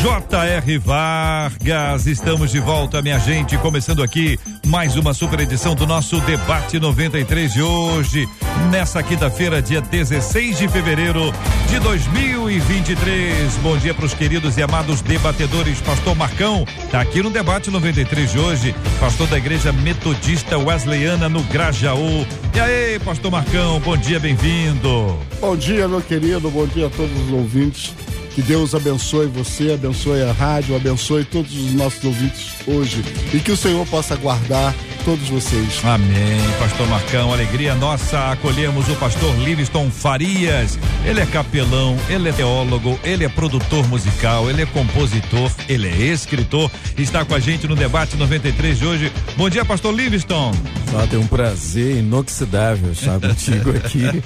J.R. Vargas, estamos de volta, minha gente, começando aqui mais uma super edição do nosso Debate 93 de hoje, nessa quinta-feira, dia 16 de fevereiro de 2023. Bom dia para os queridos e amados debatedores. Pastor Marcão tá aqui no Debate 93 de hoje, pastor da Igreja Metodista Wesleyana no Grajaú. E aí, pastor Marcão, bom dia, bem-vindo. Bom dia, meu querido, bom dia a todos os ouvintes que Deus abençoe você, abençoe a rádio, abençoe todos os nossos ouvintes hoje e que o Senhor possa guardar todos vocês. Amém. Pastor Marcão, alegria nossa. Acolhemos o pastor Livingston Farias. Ele é capelão, ele é teólogo, ele é produtor musical, ele é compositor, ele é escritor. Está com a gente no debate 93 de hoje. Bom dia, pastor Livingston. Só tem um prazer inoxidável estar contigo aqui.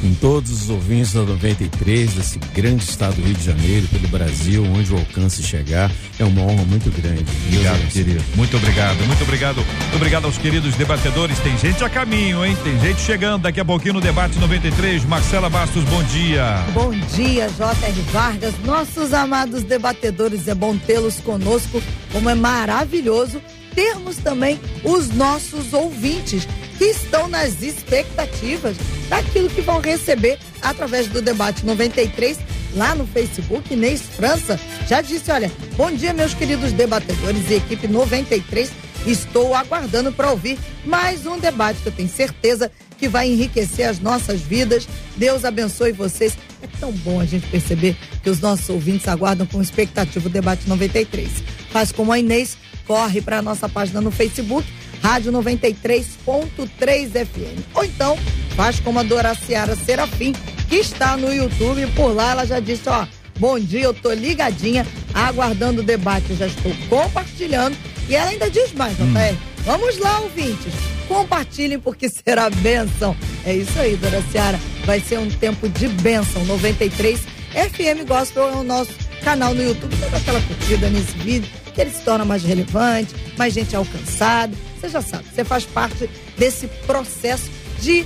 Com todos os ouvintes da 93, desse grande estado do Rio de Janeiro, pelo Brasil, onde o alcance chegar. É uma honra muito grande. Obrigado, querido. Muito obrigado, muito obrigado. Muito obrigado aos queridos debatedores. Tem gente a caminho, hein? Tem gente chegando daqui a pouquinho no debate 93. Marcela Bastos, bom dia. Bom dia, J.R. Vargas. Nossos amados debatedores, é bom tê-los conosco. Como é maravilhoso termos também os nossos ouvintes que estão nas expectativas daquilo que vão receber através do debate 93 lá no Facebook. Inês França já disse: Olha, bom dia, meus queridos debatedores e equipe 93. Estou aguardando para ouvir mais um debate que eu tenho certeza que vai enriquecer as nossas vidas. Deus abençoe vocês. É tão bom a gente perceber que os nossos ouvintes aguardam com expectativa o debate 93. Faz como a Inês, corre para a nossa página no Facebook Rádio 93.3 FM. Ou então, faz como a Doraciara Serafim, que está no YouTube. Por lá ela já disse, ó, bom dia, eu tô ligadinha, aguardando o debate, já estou compartilhando. E ela ainda diz mais, hum. Vamos lá, ouvintes. Compartilhem porque será bênção. É isso aí, Dora Ciara. Vai ser um tempo de bênção. 93 FM Gospel é o nosso canal no YouTube. Toda aquela curtida nesse vídeo, que ele se torna mais relevante, mais gente alcançada você já sabe, você faz parte desse processo de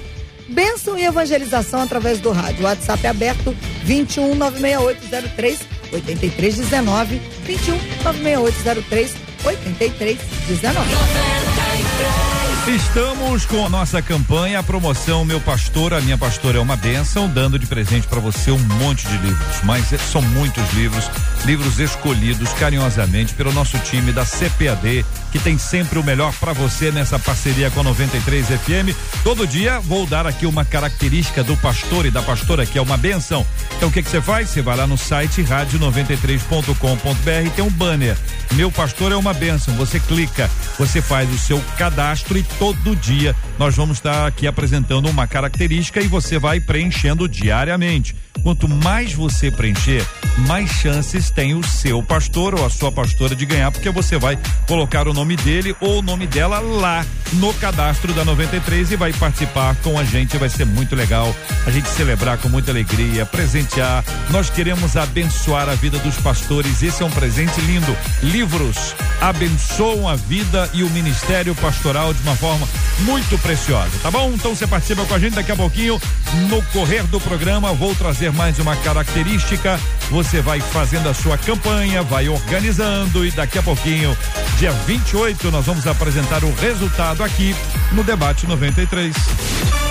bênção e evangelização através do rádio. WhatsApp é aberto 21 96803 8319 21 96803 8319. Estamos com a nossa campanha, a promoção Meu Pastor, a Minha Pastora é uma Bênção, dando de presente para você um monte de livros. Mas é, são muitos livros, livros escolhidos carinhosamente pelo nosso time da CPAD, que tem sempre o melhor para você nessa parceria com a 93 FM. Todo dia vou dar aqui uma característica do pastor e da pastora, que é uma benção. Então o que que você faz? Você vai lá no site rádio93.com.br, tem um banner. Meu pastor é uma benção. Você clica, você faz o seu cadastro e todo dia nós vamos estar aqui apresentando uma característica e você vai preenchendo diariamente. Quanto mais você preencher, mais chances tem o seu pastor ou a sua pastora de ganhar, porque você vai colocar o nome dele ou o nome dela lá no cadastro da 93 e vai participar com a gente. Vai ser muito legal a gente celebrar com muita alegria, presentear. Nós queremos abençoar a vida dos pastores. Esse é um presente lindo. Livros abençoam a vida e o ministério pastoral de uma forma muito preciosa, tá bom? Então você participa com a gente daqui a pouquinho no correr do programa. Vou trazer mais uma característica. Você vai fazendo a sua campanha, vai organizando e daqui a pouquinho, dia 28, nós vamos apresentar o resultado aqui no debate 93.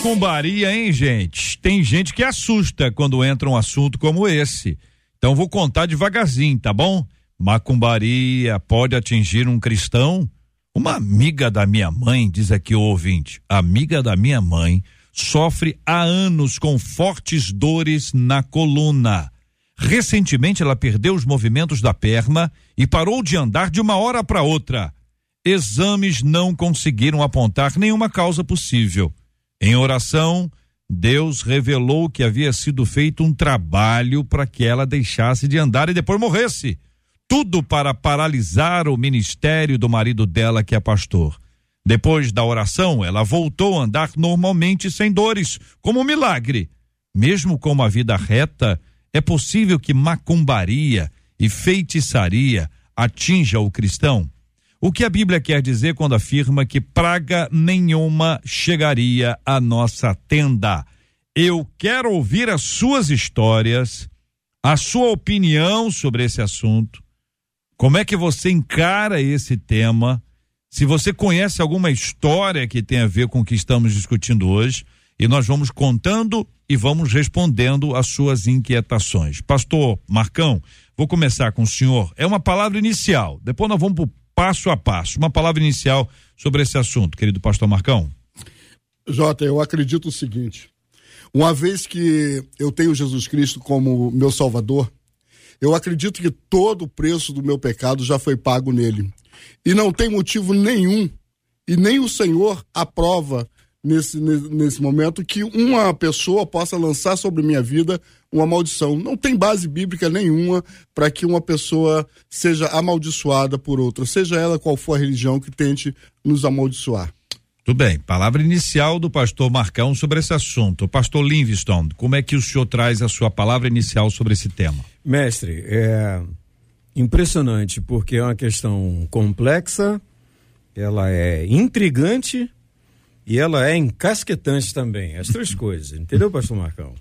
Macumbaria, hein, gente? Tem gente que assusta quando entra um assunto como esse. Então vou contar devagarzinho, tá bom? Macumbaria pode atingir um cristão? Uma amiga da minha mãe, diz aqui o ouvinte, amiga da minha mãe, sofre há anos com fortes dores na coluna. Recentemente ela perdeu os movimentos da perna e parou de andar de uma hora para outra. Exames não conseguiram apontar nenhuma causa possível. Em oração, Deus revelou que havia sido feito um trabalho para que ela deixasse de andar e depois morresse. Tudo para paralisar o ministério do marido dela, que é pastor. Depois da oração, ela voltou a andar normalmente sem dores, como um milagre. Mesmo com uma vida reta, é possível que macumbaria e feitiçaria atinja o cristão? O que a Bíblia quer dizer quando afirma que praga nenhuma chegaria à nossa tenda? Eu quero ouvir as suas histórias, a sua opinião sobre esse assunto. Como é que você encara esse tema? Se você conhece alguma história que tem a ver com o que estamos discutindo hoje, e nós vamos contando e vamos respondendo às suas inquietações. Pastor Marcão, vou começar com o senhor. É uma palavra inicial, depois nós vamos para passo a passo. Uma palavra inicial sobre esse assunto, querido pastor Marcão. Jota, eu acredito o seguinte: uma vez que eu tenho Jesus Cristo como meu Salvador, eu acredito que todo o preço do meu pecado já foi pago nele. E não tem motivo nenhum, e nem o Senhor aprova nesse, nesse momento que uma pessoa possa lançar sobre minha vida uma maldição. Não tem base bíblica nenhuma para que uma pessoa seja amaldiçoada por outra, seja ela qual for a religião que tente nos amaldiçoar. Tudo bem. Palavra inicial do pastor Marcão sobre esse assunto. Pastor Livingstone, como é que o senhor traz a sua palavra inicial sobre esse tema? Mestre, é impressionante porque é uma questão complexa, ela é intrigante e ela é encasquetante também, as três coisas, entendeu, pastor Marcão?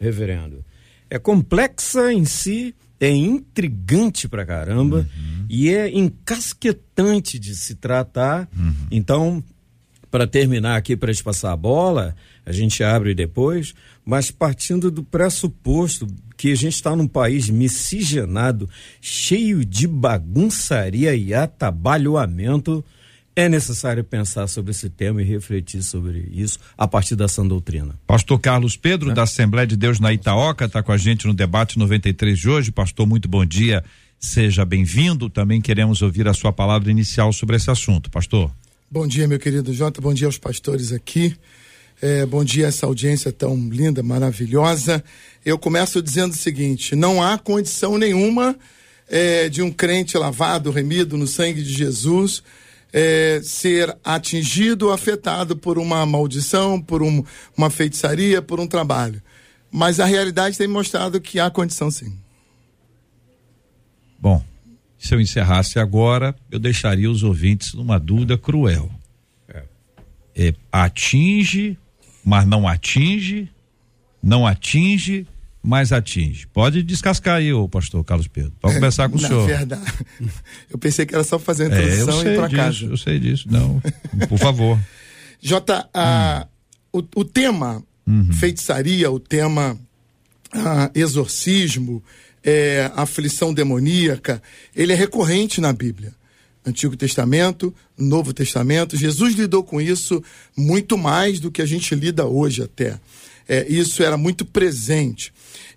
Reverendo. É complexa em si, é intrigante pra caramba uhum. e é encasquetante de se tratar. Uhum. Então, para terminar aqui, para passar a bola, a gente abre depois, mas partindo do pressuposto que a gente está num país miscigenado, cheio de bagunçaria e atabalhoamento é necessário pensar sobre esse tema e refletir sobre isso a partir da sã doutrina. Pastor Carlos Pedro, é. da Assembleia de Deus na Itaoca, está com a gente no debate 93 de hoje. Pastor, muito bom dia. Seja bem-vindo. Também queremos ouvir a sua palavra inicial sobre esse assunto. Pastor. Bom dia, meu querido Jota. Bom dia aos pastores aqui. É, bom dia a essa audiência tão linda, maravilhosa. Eu começo dizendo o seguinte: não há condição nenhuma é, de um crente lavado, remido no sangue de Jesus é, ser atingido ou afetado por uma maldição, por um, uma feitiçaria, por um trabalho. Mas a realidade tem mostrado que há condição sim. Bom, se eu encerrasse agora, eu deixaria os ouvintes numa dúvida cruel. É. É, atinge, mas não atinge, não atinge, mais atinge. Pode descascar aí, o pastor Carlos Pedro. Pode começar com o senhor. verdade. Eu pensei que era só fazer a é, introdução é, e ir para casa. Eu sei disso. Não, por favor. Jota, hum. o, o tema uhum. feitiçaria, o tema exorcismo, é, aflição demoníaca, ele é recorrente na Bíblia. Antigo Testamento, Novo Testamento. Jesus lidou com isso muito mais do que a gente lida hoje até. É, isso era muito presente.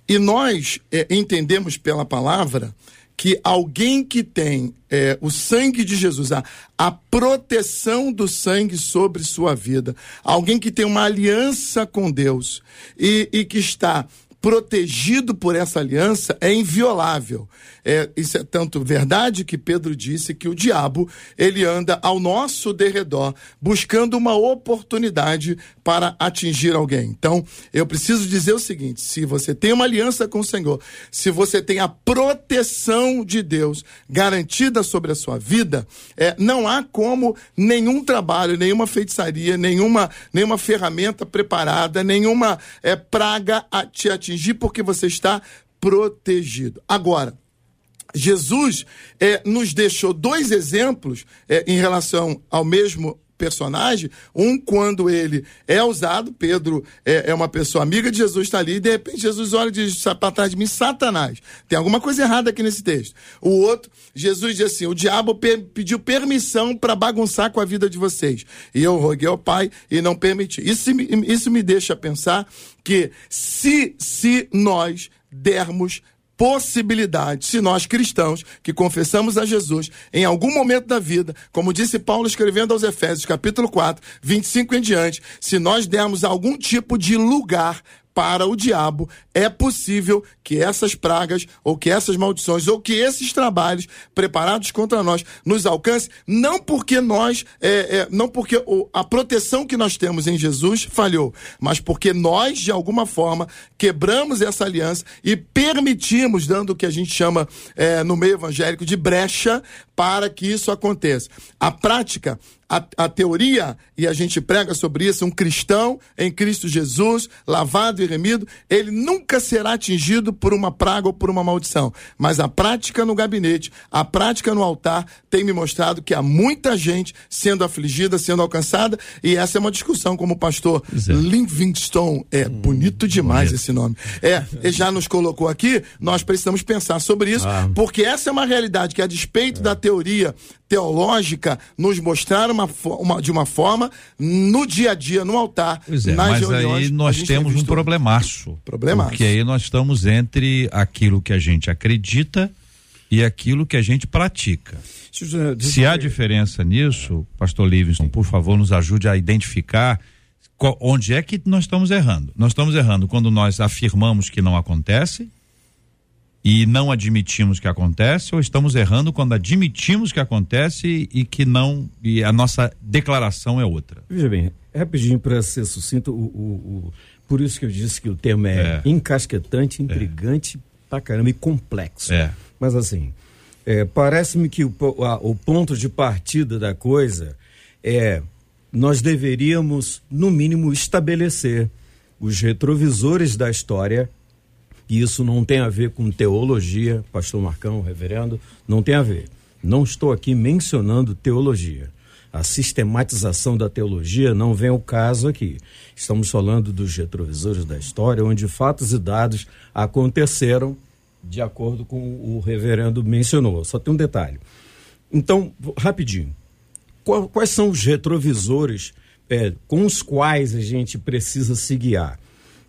E nós é, entendemos pela palavra que alguém que tem é, o sangue de Jesus, a, a proteção do sangue sobre sua vida, alguém que tem uma aliança com Deus e, e que está protegido por essa aliança é inviolável. É, isso é tanto verdade que Pedro disse que o diabo ele anda ao nosso derredor buscando uma oportunidade para atingir alguém. Então, eu preciso dizer o seguinte: se você tem uma aliança com o Senhor, se você tem a proteção de Deus garantida sobre a sua vida, é, não há como nenhum trabalho, nenhuma feitiçaria, nenhuma, nenhuma ferramenta preparada, nenhuma é, praga te atingir atingir porque você está protegido. Agora, Jesus é, nos deixou dois exemplos é, em relação ao mesmo personagem. Um, quando ele é usado, Pedro é, é uma pessoa amiga de Jesus, está ali, e de repente Jesus olha e diz para trás de mim, Satanás. Tem alguma coisa errada aqui nesse texto. O outro, Jesus diz assim: o diabo pediu permissão para bagunçar com a vida de vocês. E eu roguei ao Pai e não permiti. Isso, isso me deixa pensar que se, se nós dermos possibilidade, se nós cristãos que confessamos a Jesus em algum momento da vida, como disse Paulo escrevendo aos Efésios, capítulo 4, 25 em diante, se nós dermos algum tipo de lugar para o diabo, é possível que essas pragas, ou que essas maldições, ou que esses trabalhos preparados contra nós nos alcance, não porque nós, é, é, não porque o, a proteção que nós temos em Jesus falhou, mas porque nós, de alguma forma, quebramos essa aliança e permitimos, dando o que a gente chama é, no meio evangélico de brecha, para que isso aconteça. A prática a, a, teoria, e a gente prega sobre isso, um cristão em Cristo Jesus, lavado e remido, ele nunca será atingido por uma praga ou por uma maldição. Mas a prática no gabinete, a prática no altar, tem me mostrado que há muita gente sendo afligida, sendo alcançada, e essa é uma discussão, como o pastor é. Livingstone, é hum, bonito demais bonito. esse nome. É, ele já nos colocou aqui, nós precisamos pensar sobre isso, ah. porque essa é uma realidade que, a despeito é. da teoria teológica, nos mostrar uma, uma, de uma forma no dia a dia, no altar, pois é, nas mas reuniões. Aí nós temos um problemaço. Problemaço. Porque aí nós estamos entre aquilo que a gente acredita e aquilo que a gente pratica. Se há diferença nisso, pastor Livingston, por favor, nos ajude a identificar onde é que nós estamos errando. Nós estamos errando quando nós afirmamos que não acontece e não admitimos que acontece ou estamos errando quando admitimos que acontece e que não e a nossa declaração é outra? Veja bem, rapidinho para ser sucinto, o, o, o, por isso que eu disse que o termo é, é. encasquetante, intrigante é. pra caramba e complexo. É. Mas assim, é, parece-me que o, a, o ponto de partida da coisa é nós deveríamos, no mínimo, estabelecer os retrovisores da história e isso não tem a ver com teologia, pastor Marcão, reverendo, não tem a ver. Não estou aqui mencionando teologia. A sistematização da teologia não vem ao caso aqui. Estamos falando dos retrovisores da história, onde fatos e dados aconteceram de acordo com o reverendo mencionou. Só tem um detalhe. Então, rapidinho. Quais são os retrovisores é, com os quais a gente precisa se guiar?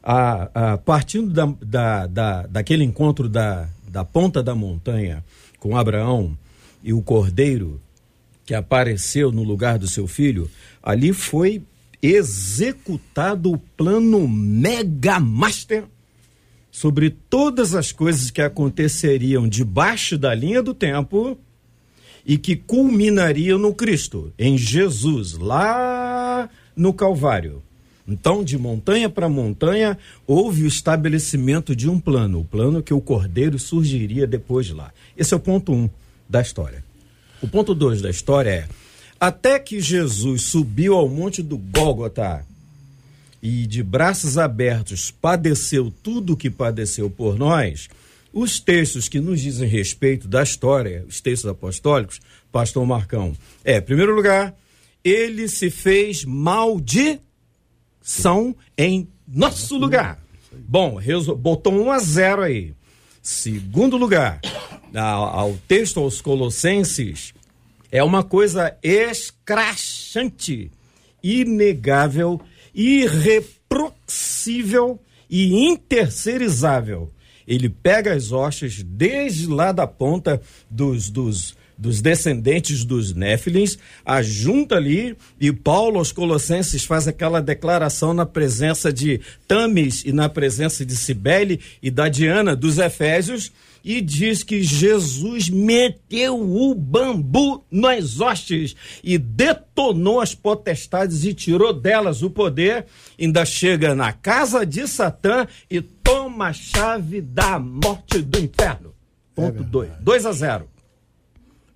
a, a partindo da, da, da, daquele encontro da, da ponta da montanha com Abraão e o cordeiro que apareceu no lugar do seu filho, ali foi executado o plano mega master sobre todas as coisas que aconteceriam debaixo da linha do tempo e que culminariam no Cristo, em Jesus, lá no Calvário. Então, de montanha para montanha, houve o estabelecimento de um plano, o plano que o cordeiro surgiria depois de lá. Esse é o ponto um da história. O ponto dois da história é: até que Jesus subiu ao monte do Gólgota e de braços abertos padeceu tudo o que padeceu por nós, os textos que nos dizem respeito da história, os textos apostólicos, pastor Marcão, é, em primeiro lugar, ele se fez maldito são em nosso lugar. Bom, botou 1 a 0 aí. Segundo lugar, ao texto aos Colossenses, é uma coisa escrachante, inegável, irreproxível e intercerizável. Ele pega as hostes desde lá da ponta dos, dos dos descendentes dos Néfilins, ajunta ali, e Paulo aos Colossenses faz aquela declaração na presença de Tamis e na presença de Cibele e da Diana dos Efésios, e diz que Jesus meteu o bambu nas hostes e detonou as potestades e tirou delas o poder, ainda chega na casa de Satã e toma a chave da morte do inferno. Ponto 2. É 2 a 0.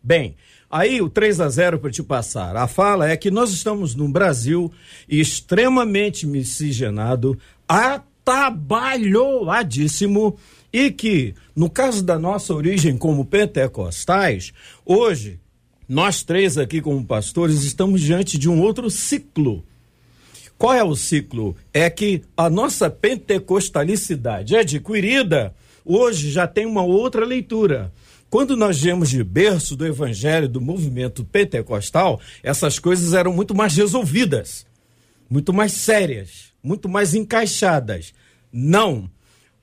Bem, aí o 3 a 0 para te passar. A fala é que nós estamos num Brasil extremamente miscigenado, atabalhoadíssimo e que, no caso da nossa origem como pentecostais, hoje nós três aqui como pastores estamos diante de um outro ciclo. Qual é o ciclo? É que a nossa pentecostalicidade adquirida hoje já tem uma outra leitura. Quando nós viemos de berço do evangelho do movimento pentecostal, essas coisas eram muito mais resolvidas, muito mais sérias, muito mais encaixadas. Não.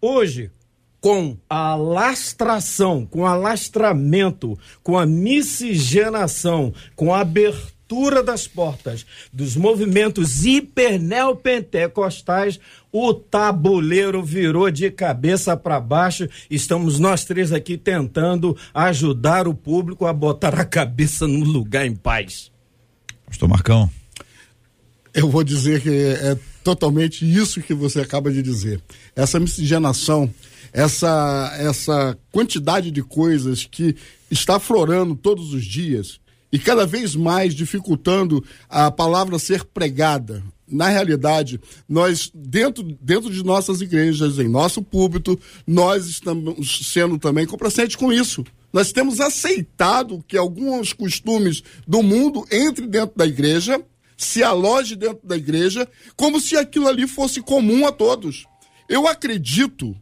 Hoje, com a lastração, com alastramento, com a miscigenação, com a abertura das portas dos movimentos hiperneopentecostais, o tabuleiro virou de cabeça para baixo. Estamos nós três aqui tentando ajudar o público a botar a cabeça no lugar em paz. Pastor Marcão. Eu vou dizer que é totalmente isso que você acaba de dizer. Essa miscigenação, essa, essa quantidade de coisas que está florando todos os dias e cada vez mais dificultando a palavra ser pregada. Na realidade, nós, dentro, dentro de nossas igrejas, em nosso púlpito, nós estamos sendo também complacentes com isso. Nós temos aceitado que alguns costumes do mundo entrem dentro da igreja se aloje dentro da igreja, como se aquilo ali fosse comum a todos. Eu acredito,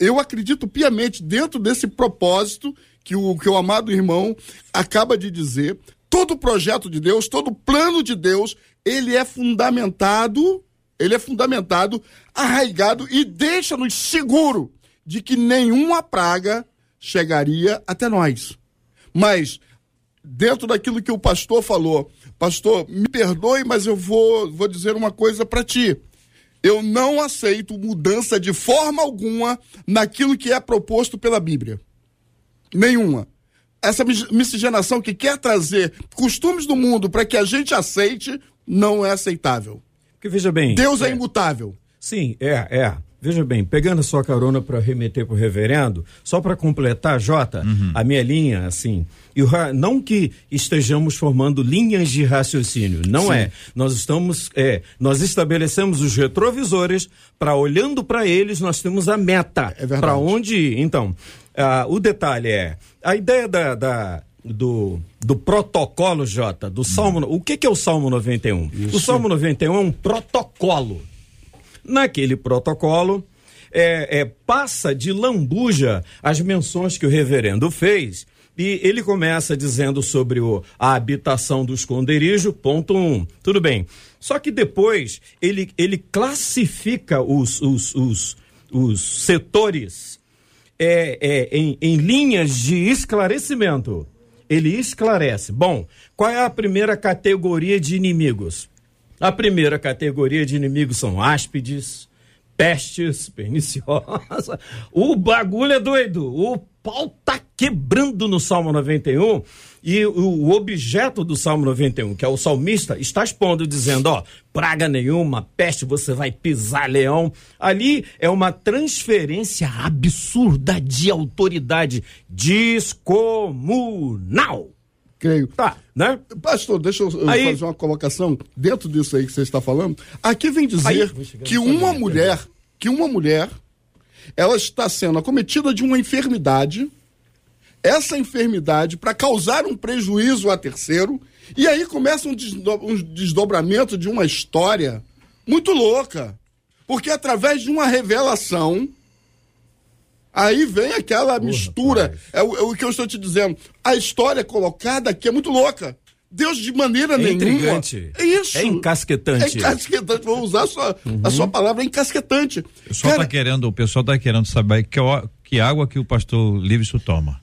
eu acredito piamente dentro desse propósito que o, que o amado irmão acaba de dizer. Todo projeto de Deus, todo plano de Deus, ele é fundamentado, ele é fundamentado, arraigado e deixa-nos seguro de que nenhuma praga chegaria até nós. Mas dentro daquilo que o pastor falou, pastor, me perdoe, mas eu vou, vou dizer uma coisa para ti. Eu não aceito mudança de forma alguma naquilo que é proposto pela Bíblia. Nenhuma. Essa miscigenação que quer trazer costumes do mundo para que a gente aceite não é aceitável. Que veja bem. Deus é, é imutável. Sim, é, é. Veja bem, pegando a sua carona para remeter para o reverendo, só para completar, Jota, uhum. a minha linha, assim, e não que estejamos formando linhas de raciocínio, não Sim. é. Nós estamos, é, nós estabelecemos os retrovisores para olhando para eles, nós temos a meta. É para onde ir. Então, o detalhe é, a ideia da, da do, do protocolo, Jota, do Salmo. Uhum. O que, que é o Salmo 91? Isso. O Salmo 91 é um protocolo Naquele protocolo, é, é, passa de lambuja as menções que o reverendo fez. E ele começa dizendo sobre o, a habitação do esconderijo, ponto um. Tudo bem. Só que depois ele, ele classifica os, os, os, os setores é, é, em, em linhas de esclarecimento. Ele esclarece. Bom, qual é a primeira categoria de inimigos? A primeira categoria de inimigos são áspides, pestes perniciosas. O bagulho é doido. O pau tá quebrando no Salmo 91 e o objeto do Salmo 91, que é o salmista, está expondo, dizendo: ó, praga nenhuma, peste, você vai pisar leão. Ali é uma transferência absurda de autoridade descomunal creio. Tá, né? Pastor, deixa eu aí... fazer uma colocação dentro disso aí que você está falando. Aqui vem dizer aí, que uma mulher, que uma mulher, ela está sendo acometida de uma enfermidade, essa enfermidade, para causar um prejuízo a terceiro, e aí começa um, desdobramento de uma história muito louca. Porque através de uma revelação, Aí vem aquela Porra, mistura. É o, é o, que eu estou te dizendo. A história colocada aqui é muito louca. Deus de maneira é nenhuma. Intrigante. É isso. É encasquetante. É encasquetante. Vou usar a sua, uhum. a sua palavra, é encasquetante. O pessoal está querendo, o pessoal tá querendo saber que, que água que o pastor Livson toma.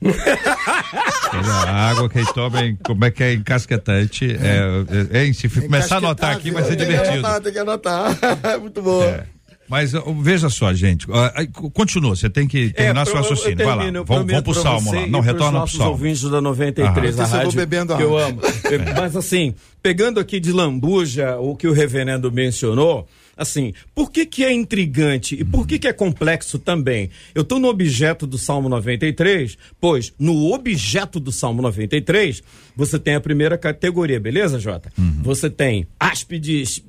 a água que ele toma, como é que é encasquetante. É, é, é, se começar a anotar aqui, vai ser divertido. Tem que anotar, tem que anotar. muito bom. É. Mas veja só, gente, continua, você tem que terminar é, seu raciocínio. Vai lá, vamos, vamos pro Salmo lá. Não, retorna pro Salmo. ouvintes da 93, ah, a rádio, bebendo que eu amo. Mas assim, pegando aqui de lambuja o que o reverendo mencionou, assim, por que que é intrigante e por que que é complexo também? Eu estou no objeto do Salmo 93, pois no objeto do Salmo 93, você tem a primeira categoria, beleza, Jota? Uhum. Você tem áspides,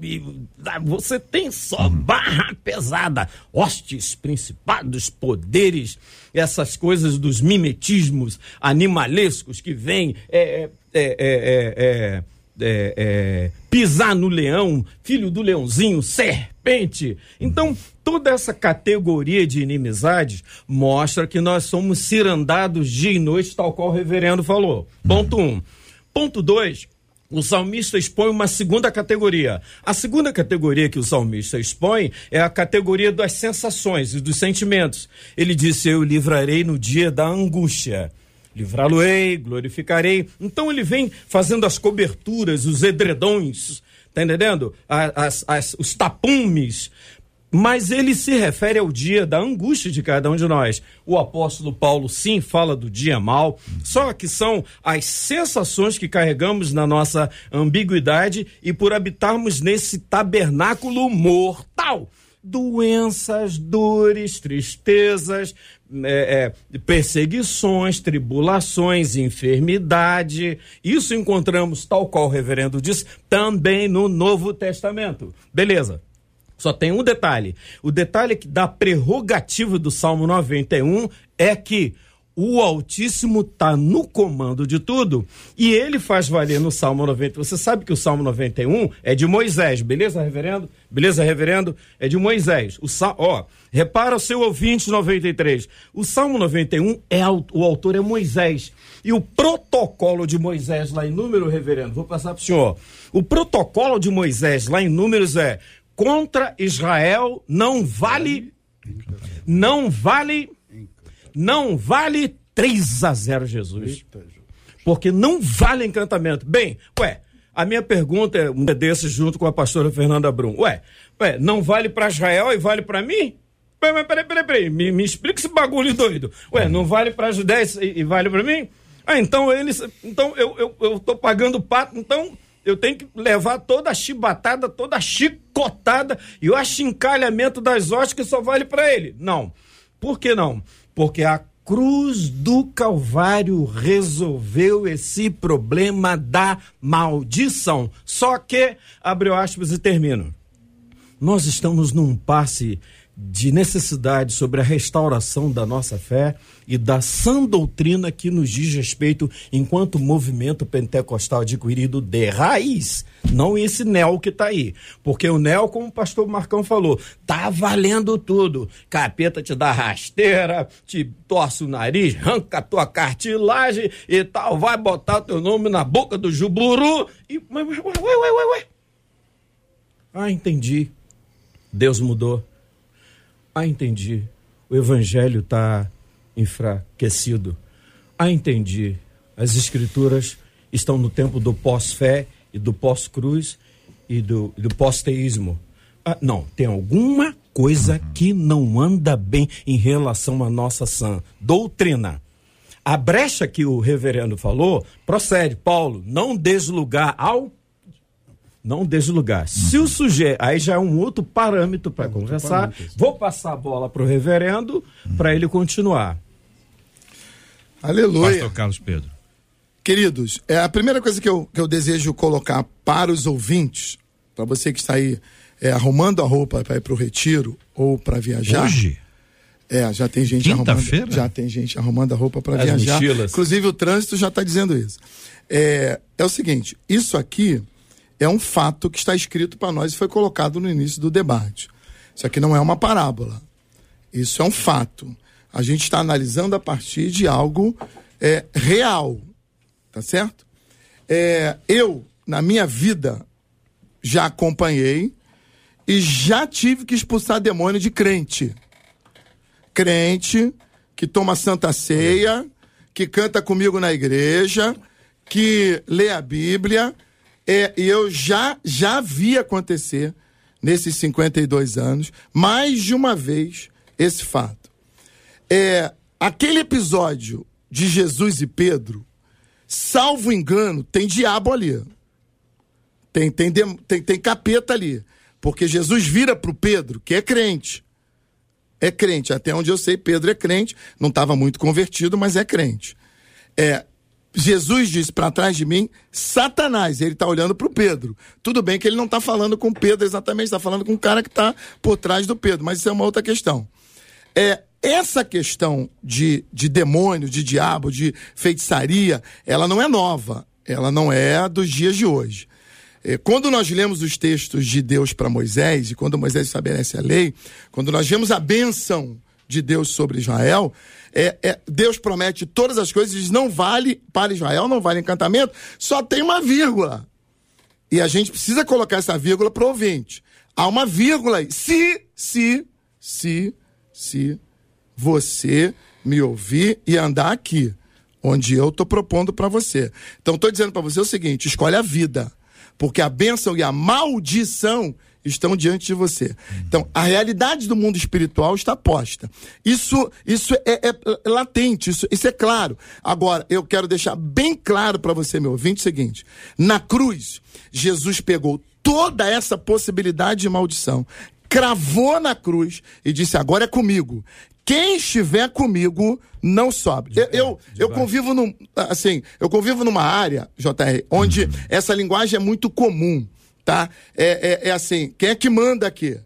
você tem só uhum. barra pesada, hostes, principados, poderes, essas coisas dos mimetismos animalescos que vêm, é, é, é, é, é é, pisar no leão, filho do leãozinho, serpente. Então, toda essa categoria de inimizades mostra que nós somos cirandados dia e noite, tal qual o reverendo falou. Ponto um. Ponto dois, o salmista expõe uma segunda categoria. A segunda categoria que o salmista expõe é a categoria das sensações e dos sentimentos. Ele disse: Eu livrarei no dia da angústia. Livrá-lo-ei, glorificarei. Então ele vem fazendo as coberturas, os edredões, tá entendendo? As, as, os tapumes mas ele se refere ao dia da angústia de cada um de nós. O apóstolo Paulo, sim, fala do dia mal, só que são as sensações que carregamos na nossa ambiguidade e por habitarmos nesse tabernáculo mortal. Doenças, dores, tristezas, é, é, perseguições, tribulações, enfermidade. Isso encontramos, tal qual o reverendo disse, também no Novo Testamento. Beleza. Só tem um detalhe. O detalhe da prerrogativa do Salmo 91 é que o Altíssimo está no comando de tudo e ele faz valer no Salmo 90. Você sabe que o Salmo 91 é de Moisés, beleza, reverendo? Beleza, reverendo? É de Moisés. O Sal... Ó, repara o seu ouvinte 93. O Salmo 91 é o autor é Moisés. E o protocolo de Moisés lá em número, reverendo, vou passar para o senhor. O protocolo de Moisés lá em números é contra Israel não vale não vale não vale 3 a 0 Jesus. Porque não vale encantamento. Bem, ué, a minha pergunta é um desses junto com a pastora Fernanda Brum. Ué, ué não vale para Israel e vale para mim? Peraí, peraí, peraí, peraí. Me, me explica esse bagulho doido. Ué, não vale para Judéia e, e vale para mim? Ah, então eles. Então eu, eu, eu tô pagando pato, então eu tenho que levar toda a chibatada, toda a chicotada e o achincalhamento das hostes que só vale para ele. Não. Por que não? Porque a cruz do Calvário resolveu esse problema da maldição. Só que, abre aspas e termino. Nós estamos num passe de necessidade sobre a restauração da nossa fé e da sã doutrina que nos diz respeito enquanto movimento pentecostal adquirido de raiz, não esse neo que está aí. Porque o neo, como o pastor Marcão falou, tá valendo tudo. Capeta te dá rasteira, te torce o nariz, arranca a tua cartilagem e tal, vai botar teu nome na boca do juburu e... Ué, ué, ué, ué, ué. Ah, entendi. Deus mudou. Ah, entendi. O evangelho está enfraquecido. Ah, entendi. As escrituras estão no tempo do pós-fé e do pós-cruz e do, do pós-teísmo. Ah, não, tem alguma coisa uhum. que não anda bem em relação à nossa sã doutrina. A brecha que o reverendo falou procede, Paulo, não deslugar ao não deslugar. Uhum. Se o sujeito. Aí já é um outro parâmetro para é conversar. Vou passar a bola para o reverendo uhum. para ele continuar. Aleluia. Pastor Carlos Pedro. Queridos, é a primeira coisa que eu, que eu desejo colocar para os ouvintes, para você que está aí é, arrumando a roupa para ir para o retiro ou para viajar. Hoje? É, já tem gente arrumando. Já tem gente arrumando a roupa para viajar. Mochilas. Inclusive o trânsito já está dizendo isso. É, é o seguinte, isso aqui é um fato que está escrito para nós e foi colocado no início do debate. Isso aqui não é uma parábola. Isso é um fato. A gente está analisando a partir de algo é, real. Tá certo? É, eu, na minha vida, já acompanhei e já tive que expulsar demônio de crente. Crente que toma santa ceia, que canta comigo na igreja, que lê a Bíblia é, e eu já, já vi acontecer, nesses 52 anos, mais de uma vez, esse fato. É, aquele episódio de Jesus e Pedro, salvo engano, tem diabo ali. Tem, tem, tem, tem capeta ali. Porque Jesus vira para o Pedro, que é crente. É crente. Até onde eu sei, Pedro é crente. Não estava muito convertido, mas é crente. É, Jesus disse para trás de mim, Satanás. Ele está olhando para o Pedro. Tudo bem que ele não está falando com Pedro exatamente, está falando com o cara que está por trás do Pedro, mas isso é uma outra questão. É, essa questão de, de demônio, de diabo, de feitiçaria, ela não é nova. Ela não é dos dias de hoje. É, quando nós lemos os textos de Deus para Moisés, e quando Moisés estabelece a lei, quando nós vemos a bênção de Deus sobre Israel, é, é, Deus promete todas as coisas, diz não vale para Israel, não vale encantamento, só tem uma vírgula. E a gente precisa colocar essa vírgula para o ouvinte. Há uma vírgula aí. Se, se, se, se você me ouvir e andar aqui, onde eu estou propondo para você. Então, estou dizendo para você o seguinte: escolhe a vida, porque a bênção e a maldição estão diante de você. Então, a realidade do mundo espiritual está posta. Isso, isso é, é latente, isso, isso é claro. Agora, eu quero deixar bem claro para você, meu ouvinte, o seguinte: na cruz, Jesus pegou toda essa possibilidade de maldição, cravou na cruz e disse: agora é comigo. Quem estiver comigo não sobe. Eu, eu, eu convivo num, assim, eu convivo numa área, JR, onde uhum. essa linguagem é muito comum tá? É, é, é assim, quem é que manda aqui?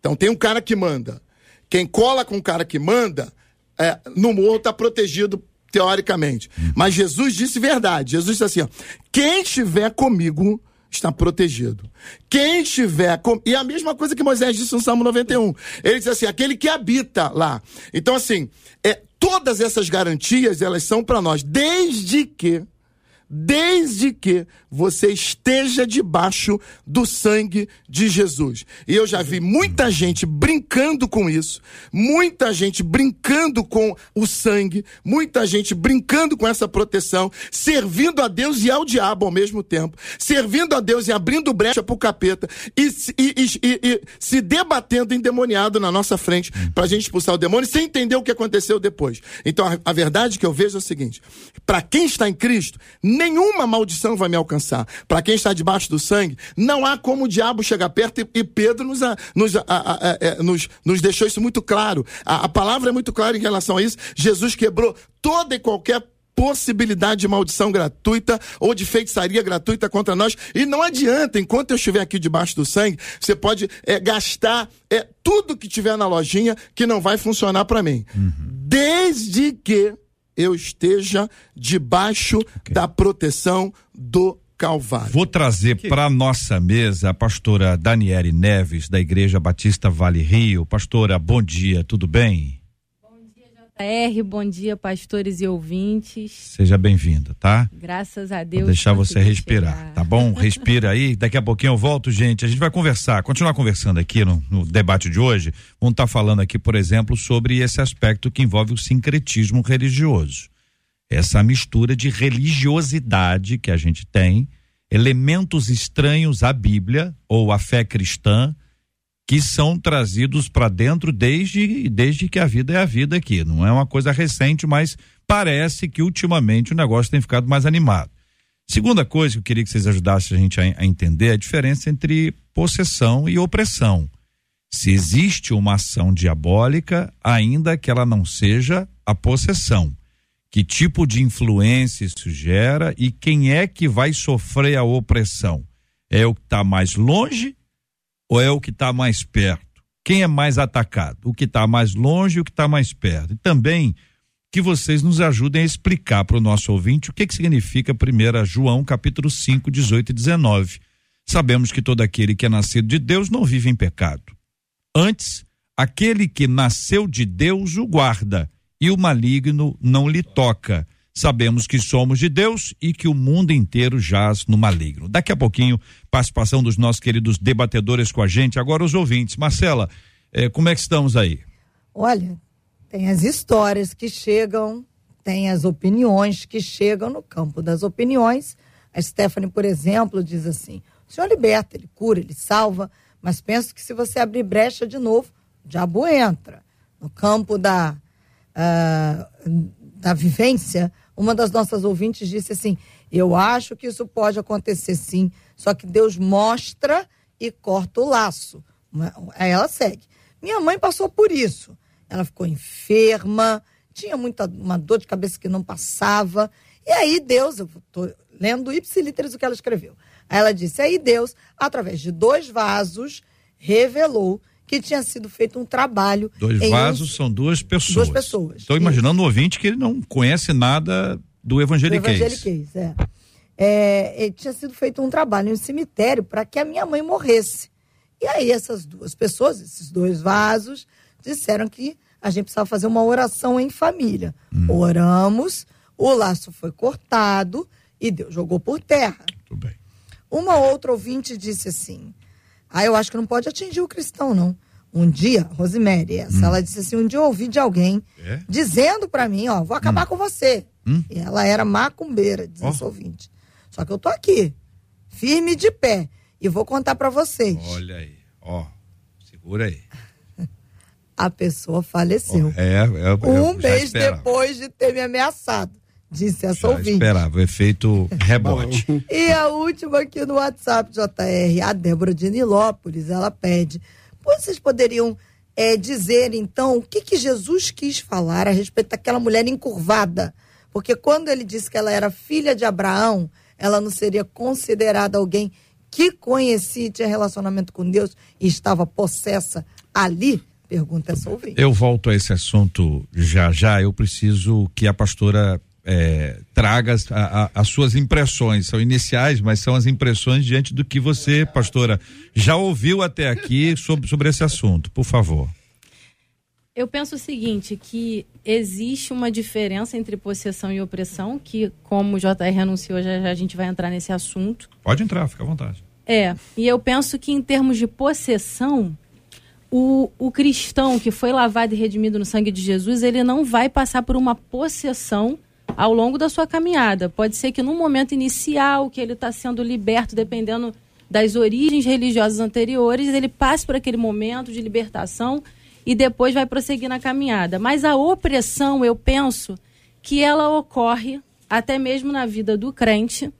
Então tem um cara que manda. Quem cola com o cara que manda, é, no morro está protegido teoricamente. Mas Jesus disse verdade. Jesus disse assim: ó, quem estiver comigo está protegido. Quem estiver com... E a mesma coisa que Moisés disse no Salmo 91. Ele diz assim: aquele que habita lá. Então, assim, é, todas essas garantias, elas são para nós, desde que desde que você esteja debaixo do sangue de Jesus. E eu já vi muita gente brincando com isso, muita gente brincando com o sangue, muita gente brincando com essa proteção, servindo a Deus e ao diabo ao mesmo tempo, servindo a Deus e abrindo brecha para o capeta e, e, e, e, se debatendo endemoniado na nossa frente para a gente expulsar o demônio sem entender o que aconteceu depois. Então a, a verdade que eu vejo é o seguinte: para quem está em Cristo, nenhuma maldição vai me alcançar. Para quem está debaixo do sangue, não há como o diabo chegar perto e, e Pedro nos, a, nos, a, a, é, nos, nos, deixou isso muito claro. A, palavra é muito clara em relação a isso. Jesus quebrou toda e qualquer possibilidade de maldição gratuita ou de feitiçaria gratuita contra nós. E não adianta, enquanto eu estiver aqui debaixo do sangue, você pode é, gastar é, tudo que tiver na lojinha que não vai funcionar para mim. Uhum. Desde que eu esteja debaixo okay. da proteção do Calvário. Vou trazer que... para nossa mesa a pastora Daniele Neves, da Igreja Batista Vale Rio. Pastora, bom dia, tudo bem? JR, bom dia, pastores e ouvintes. Seja bem-vinda, tá? Graças a Deus. Vou deixar você respirar, chegar. tá bom? Respira aí, daqui a pouquinho eu volto, gente. A gente vai conversar, continuar conversando aqui no, no debate de hoje. Vamos estar tá falando aqui, por exemplo, sobre esse aspecto que envolve o sincretismo religioso essa mistura de religiosidade que a gente tem, elementos estranhos à Bíblia ou à fé cristã, que são trazidos para dentro desde, desde que a vida é a vida aqui. Não é uma coisa recente, mas parece que ultimamente o negócio tem ficado mais animado. Segunda coisa que eu queria que vocês ajudassem a gente a, a entender é a diferença entre possessão e opressão. Se existe uma ação diabólica, ainda que ela não seja a possessão que tipo de influência isso gera e quem é que vai sofrer a opressão? É o que está mais longe ou é o que está mais perto? Quem é mais atacado? O que está mais longe e o que está mais perto? E também que vocês nos ajudem a explicar para o nosso ouvinte o que, que significa 1 João capítulo 5, 18 e 19. Sabemos que todo aquele que é nascido de Deus não vive em pecado. Antes, aquele que nasceu de Deus o guarda e o maligno não lhe toca. Sabemos que somos de Deus e que o mundo inteiro jaz no maligno. Daqui a pouquinho, participação dos nossos queridos debatedores com a gente. Agora, os ouvintes. Marcela, eh, como é que estamos aí? Olha, tem as histórias que chegam, tem as opiniões que chegam no campo das opiniões. A Stephanie, por exemplo, diz assim: o senhor liberta, ele cura, ele salva, mas penso que se você abrir brecha de novo, o diabo entra. No campo da uh, da vivência, uma das nossas ouvintes disse assim: Eu acho que isso pode acontecer sim, só que Deus mostra e corta o laço. Aí ela segue. Minha mãe passou por isso. Ela ficou enferma, tinha muita uma dor de cabeça que não passava. E aí Deus, eu estou lendo ipsilíteres o que ela escreveu. Aí ela disse: aí Deus, através de dois vasos, revelou que tinha sido feito um trabalho. Dois vasos um... são duas pessoas. Duas pessoas. Estou imaginando o ouvinte que ele não conhece nada do evangeliquez. Do evangeliquez, é. é. tinha sido feito um trabalho em um cemitério para que a minha mãe morresse. E aí essas duas pessoas, esses dois vasos, disseram que a gente precisava fazer uma oração em família. Hum. Oramos, o laço foi cortado e Deus jogou por terra. Tudo bem. Uma outra ouvinte disse assim: Ah, eu acho que não pode atingir o cristão, não. Um dia, Rosemary, essa, Hum. ela disse assim: um dia eu ouvi de alguém É? dizendo pra mim, ó, vou acabar com você. Hum. E ela era macumbeira, diz essa ouvinte. Só que eu tô aqui, firme de pé, e vou contar pra vocês. Olha aí, ó. Segura aí. A pessoa faleceu. É, é, é um mês esperava. depois de ter me ameaçado, disse essa Já ouvinte. esperava, o efeito rebote. E a última aqui no WhatsApp, JR, a Débora de Nilópolis, ela pede. Vocês poderiam eh, dizer, então, o que, que Jesus quis falar a respeito daquela mulher encurvada? Porque quando ele disse que ela era filha de Abraão, ela não seria considerada alguém que conhecia tinha relacionamento com Deus e estava possessa ali? Pergunta essa ouvinte. Eu volto a esse assunto já já. Eu preciso que a pastora eh, traga as, a- as suas impressões. São iniciais, mas são as impressões diante do que você, pastora, já ouviu até aqui sobre, sobre esse assunto. Por favor. Eu penso o seguinte, que existe uma diferença entre possessão e opressão, que como o JR anunciou, já, já a gente vai entrar nesse assunto. Pode entrar, fica à vontade. É, e eu penso que em termos de possessão, o, o cristão que foi lavado e redimido no sangue de Jesus, ele não vai passar por uma possessão ao longo da sua caminhada. Pode ser que no momento inicial, que ele está sendo liberto, dependendo das origens religiosas anteriores, ele passe por aquele momento de libertação e depois vai prosseguir na caminhada. Mas a opressão, eu penso que ela ocorre até mesmo na vida do crente,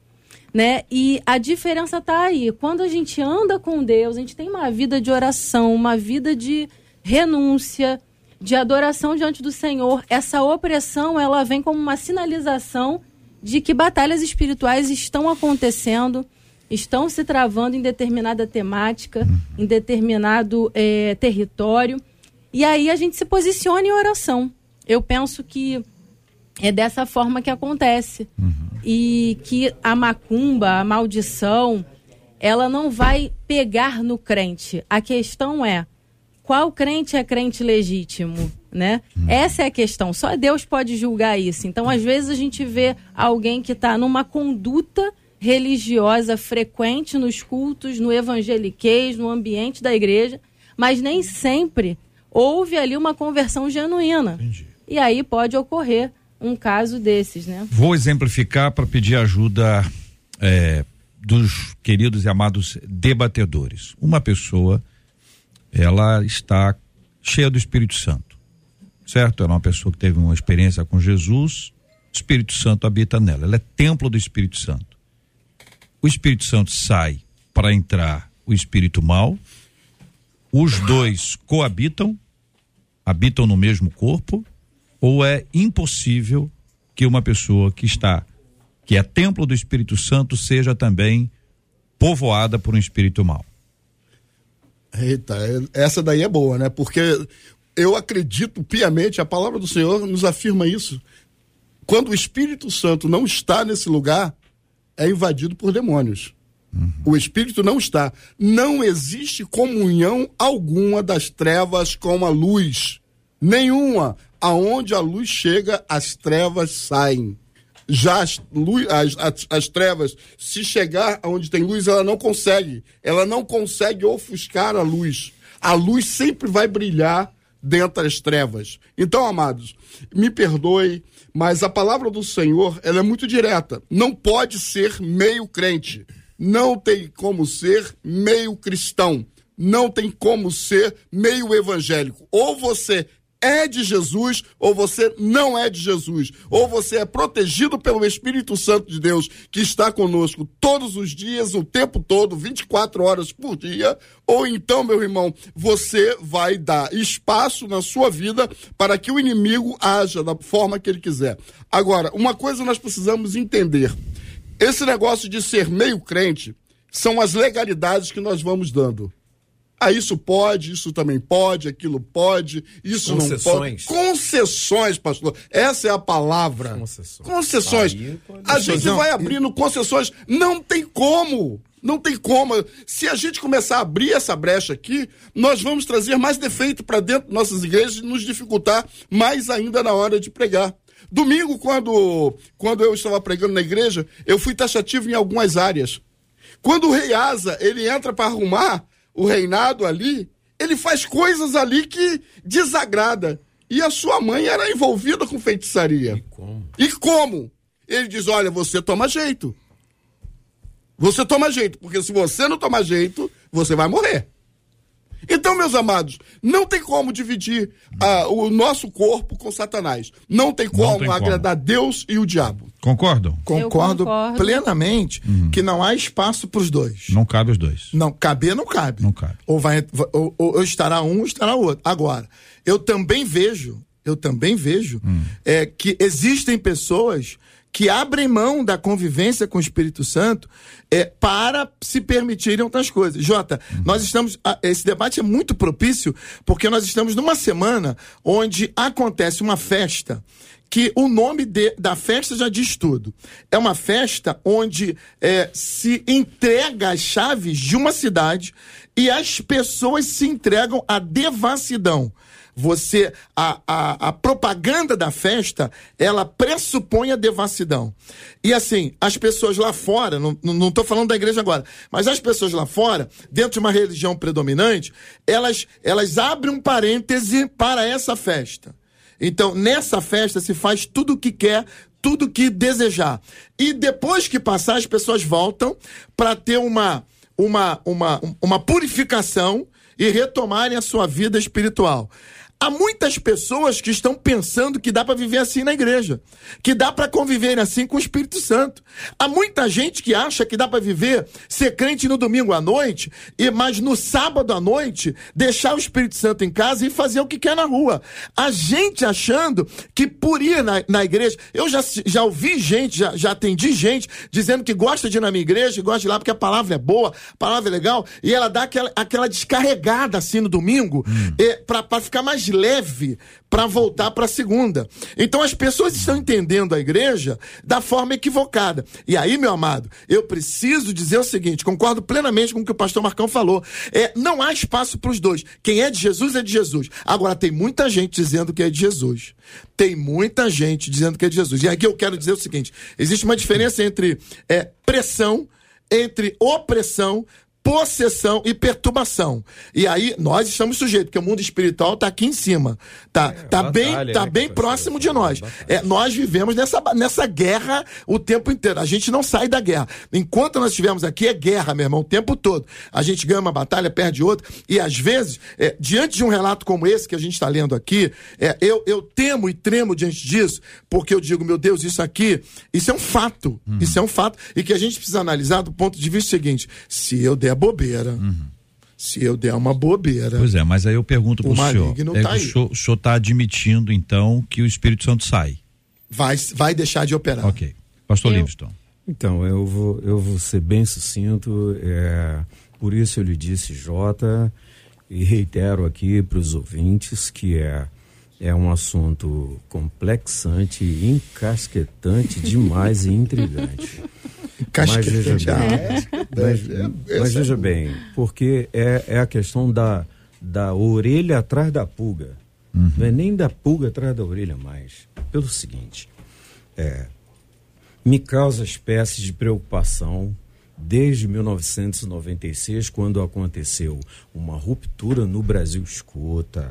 né? E a diferença está aí. Quando a gente anda com Deus, a gente tem uma vida de oração, uma vida de renúncia, de adoração diante do Senhor. Essa opressão, ela vem como uma sinalização de que batalhas espirituais estão acontecendo, estão se travando em determinada temática, em determinado eh, território. E aí a gente se posiciona em oração. Eu penso que é dessa forma que acontece. E que a macumba, a maldição, ela não vai pegar no crente. A questão é qual crente é crente legítimo, né? Essa é a questão. Só Deus pode julgar isso. Então, às vezes a gente vê alguém que está numa conduta religiosa frequente nos cultos, no evangeliquez, no ambiente da igreja, mas nem sempre houve ali uma conversão genuína. E aí pode ocorrer um caso desses, né? Vou exemplificar para pedir ajuda eh, dos queridos e amados debatedores. Uma pessoa, ela está cheia do Espírito Santo, certo? Ela é uma pessoa que teve uma experiência com Jesus, o Espírito Santo habita nela, ela é templo do Espírito Santo. O Espírito Santo sai para entrar o espírito mal, os dois coabitam, habitam no mesmo corpo, ou é impossível que uma pessoa que está, que é templo do Espírito Santo, seja também povoada por um espírito mau? Eita, é- essa daí é boa, né? Porque eu acredito piamente, a palavra do Senhor nos afirma isso. Quando o Espírito Santo não está nesse lugar, é invadido por demônios. O Espírito não está. Não existe comunhão alguma das trevas com a luz. Nenhuma. Aonde a luz chega, as trevas saem. Já as, luz, as, as, as trevas, se chegar aonde tem luz, ela não consegue. Ela não consegue ofuscar a luz. A luz sempre vai brilhar dentro das trevas. Então, amados, me perdoe, mas a palavra do Senhor, ela é muito direta. Não pode ser meio crente. Não tem como ser meio cristão. Não tem como ser meio evangélico. Ou você é de Jesus ou você não é de Jesus. Ou você é protegido pelo Espírito Santo de Deus que está conosco todos os dias, o tempo todo, 24 horas por dia. Ou então, meu irmão, você vai dar espaço na sua vida para que o inimigo haja da forma que ele quiser. Agora, uma coisa nós precisamos entender. Esse negócio de ser meio crente são as legalidades que nós vamos dando. Ah, isso pode, isso também pode, aquilo pode, isso não pode. Concessões. Pastor. Essa é a palavra. Concessões. Concessões. A gente Pastorzão, vai abrindo concessões. Não tem como. Não tem como. Se a gente começar a abrir essa brecha aqui, nós vamos trazer mais defeito para dentro das nossas igrejas e nos dificultar mais ainda na hora de pregar. Domingo, quando, quando eu estava pregando na igreja, eu fui taxativo em algumas áreas. Quando o rei Asa, ele entra para arrumar o reinado ali, ele faz coisas ali que desagrada. E a sua mãe era envolvida com feitiçaria. E como? E como? Ele diz: Olha, você toma jeito. Você toma jeito, porque se você não tomar jeito, você vai morrer. Então, meus amados, não tem como dividir uh, o nosso corpo com Satanás. Não tem como não tem agradar como. Deus e o diabo. Concordam? Concordo, concordo. plenamente uhum. que não há espaço para os dois. Não cabe os dois. Não, caber não cabe. Não cabe. Ou, vai, ou, ou estará um ou estará outro. Agora, eu também vejo, eu também vejo hum. é, que existem pessoas que abrem mão da convivência com o Espírito Santo é, para se permitirem outras coisas. Jota, uhum. nós estamos. Esse debate é muito propício porque nós estamos numa semana onde acontece uma festa que o nome de, da festa já diz tudo. É uma festa onde é, se entrega as chaves de uma cidade e as pessoas se entregam à devassidão. Você, a, a, a propaganda da festa, ela pressupõe a devassidão. E assim, as pessoas lá fora, não, tô falando da igreja agora, mas as pessoas lá fora, dentro de uma religião predominante, elas, elas abrem um parêntese para essa festa. Então, nessa festa se faz tudo o que quer, tudo o que desejar. E depois que passar, as pessoas voltam para ter uma, uma, uma, uma purificação e retomarem a sua vida espiritual. Há muitas pessoas que estão pensando que dá para viver assim na igreja, que dá para conviver assim com o Espírito Santo. Há muita gente que acha que dá para viver ser crente no domingo à noite e mas no sábado à noite deixar o Espírito Santo em casa e fazer o que quer na rua. A gente achando que por ir na, na igreja, eu já, já ouvi gente, já, já atendi gente dizendo que gosta de ir na minha igreja, gosta de ir lá porque a palavra é boa, a palavra é legal e ela dá aquela, aquela descarregada assim no domingo hum. para ficar mais leve para voltar para a segunda. Então as pessoas estão entendendo a igreja da forma equivocada. E aí, meu amado, eu preciso dizer o seguinte: concordo plenamente com o que o pastor Marcão falou. É, não há espaço para os dois. Quem é de Jesus é de Jesus. Agora, tem muita gente dizendo que é de Jesus. Tem muita gente dizendo que é de Jesus. E aqui eu quero dizer o seguinte: existe uma diferença entre é, pressão, entre opressão, possessão e perturbação. E aí nós estamos sujeitos, porque o mundo espiritual está aqui em cima. Tá, é, tá batalha, bem, tá né, bem próximo de nós. É, nós vivemos nessa, nessa guerra o tempo inteiro. A gente não sai da guerra. Enquanto nós estivermos aqui, é guerra, meu irmão, o tempo todo. A gente ganha uma batalha, perde outra. E às vezes, é, diante de um relato como esse que a gente está lendo aqui, é, eu, eu temo e tremo diante disso, porque eu digo, meu Deus, isso aqui, isso é um fato. Uhum. Isso é um fato. E que a gente precisa analisar do ponto de vista seguinte: se eu der bobeira. Uhum. Se eu der uma bobeira. Pois é, mas aí eu pergunto para o senhor. É, tá o senhor está admitindo, então, que o Espírito Santo sai? Vai, vai deixar de operar. Ok. Pastor eu, Livingston. Então, eu vou, eu vou ser bem sucinto. É, por isso eu lhe disse, Jota, e reitero aqui para os ouvintes que é, é um assunto complexante, encasquetante demais e intrigante. Mas veja bem, mas, mas veja bem, porque é, é a questão da, da orelha atrás da pulga. Uhum. Não é nem da pulga atrás da orelha mais. Pelo seguinte, é, me causa espécie de preocupação desde 1996, quando aconteceu uma ruptura no Brasil Escuta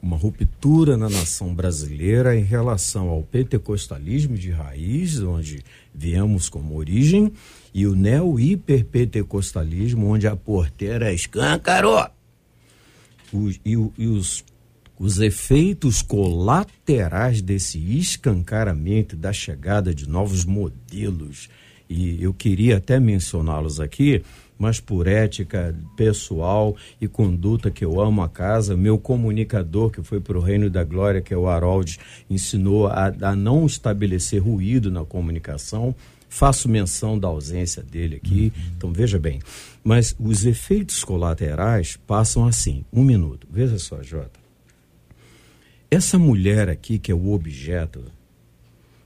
uma ruptura na nação brasileira em relação ao pentecostalismo de raiz, onde viemos como origem, e o neo-hiperpentecostalismo, onde a porteira escancarou. Os, e, e os, os efeitos colaterais desse escancaramento, da chegada de novos modelos, e eu queria até mencioná-los aqui, mas por ética pessoal e conduta que eu amo a casa. Meu comunicador, que foi para o Reino da Glória, que é o Harold, ensinou a, a não estabelecer ruído na comunicação. Faço menção da ausência dele aqui, uhum. então veja bem. Mas os efeitos colaterais passam assim: um minuto. Veja só, Jota. Essa mulher aqui, que é o objeto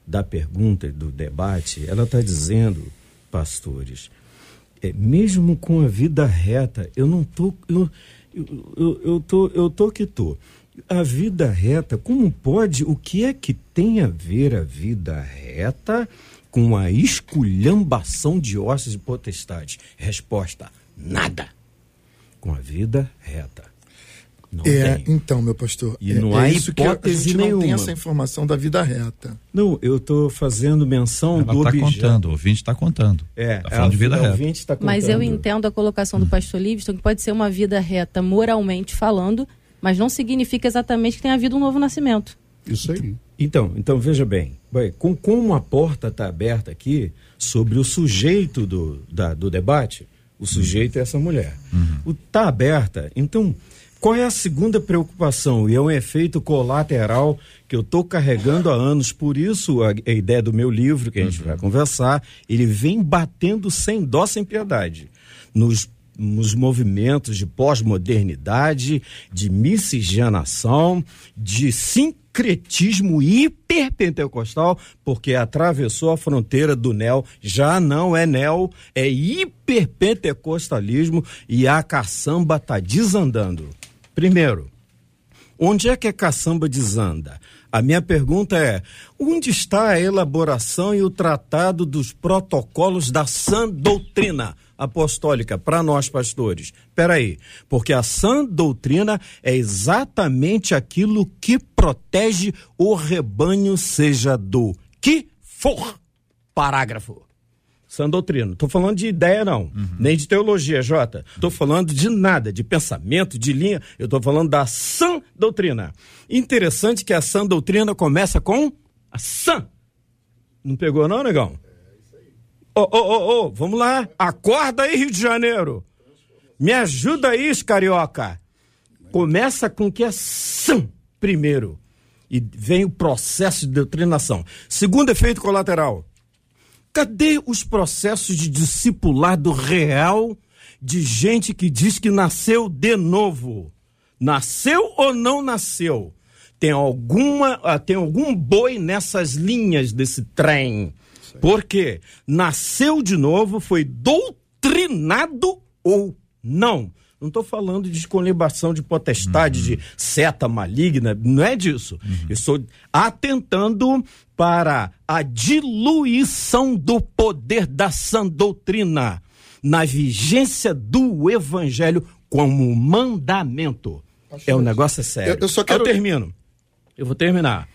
da pergunta, do debate, ela está dizendo, pastores, é, mesmo com a vida reta, eu não tô, eu, eu, eu, tô, eu tô que tô. A vida reta, como pode, o que é que tem a ver a vida reta com a esculhambação de ossos e potestades? Resposta: nada. Com a vida reta. Não é, tem. então, meu pastor. E é, não é há isso que a hipótese gente não tem nenhuma. essa informação da vida reta. Não, eu estou fazendo menção Ela do está objeto. contando, o ouvinte está contando. É, Tá falando de vida a reta. ouvinte tá Mas eu entendo a colocação do pastor Livingston, que pode ser uma vida reta moralmente falando, mas não significa exatamente que tenha havido um novo nascimento. Isso aí. Então, então veja bem, Bem, com, como a porta está aberta aqui sobre o sujeito do, da- do debate, o sujeito é essa mulher. Está aberta, então qual é a segunda preocupação? E é um efeito colateral que eu estou carregando há anos, por isso a, a ideia do meu livro, que a gente vai conversar, ele vem batendo sem dó, sem piedade. Nos nos movimentos de pós-modernidade, de miscigenação, de sincretismo hiperpentecostal, porque atravessou a fronteira do neo, já não é neo, é hiperpentecostalismo e a caçamba está desandando. Primeiro, Onde é que a caçamba desanda? A minha pergunta é: onde está a elaboração e o tratado dos protocolos da sã doutrina apostólica para nós pastores? Peraí, porque a sã doutrina é exatamente aquilo que protege o rebanho, seja do que for. Parágrafo. Sã doutrina. Estou falando de ideia, não. Nem de teologia, Jota. Estou falando de nada, de pensamento, de linha. Eu estou falando da sã doutrina. Interessante que a sã doutrina começa com a sã. Não pegou, não, negão? Ô, ô, ô, ô, vamos lá. Acorda aí, Rio de Janeiro. Me ajuda aí, carioca. Começa com o que é sã primeiro. E vem o processo de doutrinação. Segundo efeito colateral. Cadê os processos de discipulado real de gente que diz que nasceu de novo? Nasceu ou não nasceu? Tem alguma, ah, tem algum boi nessas linhas desse trem? Por quê? Nasceu de novo, foi doutrinado ou não? Não estou falando de colebação de potestade, de seta maligna, não é disso. Eu estou atentando para a diluição do poder da sã doutrina na vigência do evangelho como mandamento. É um negócio sério. Eu- eu só quero- Eu termino. Eu vou terminar.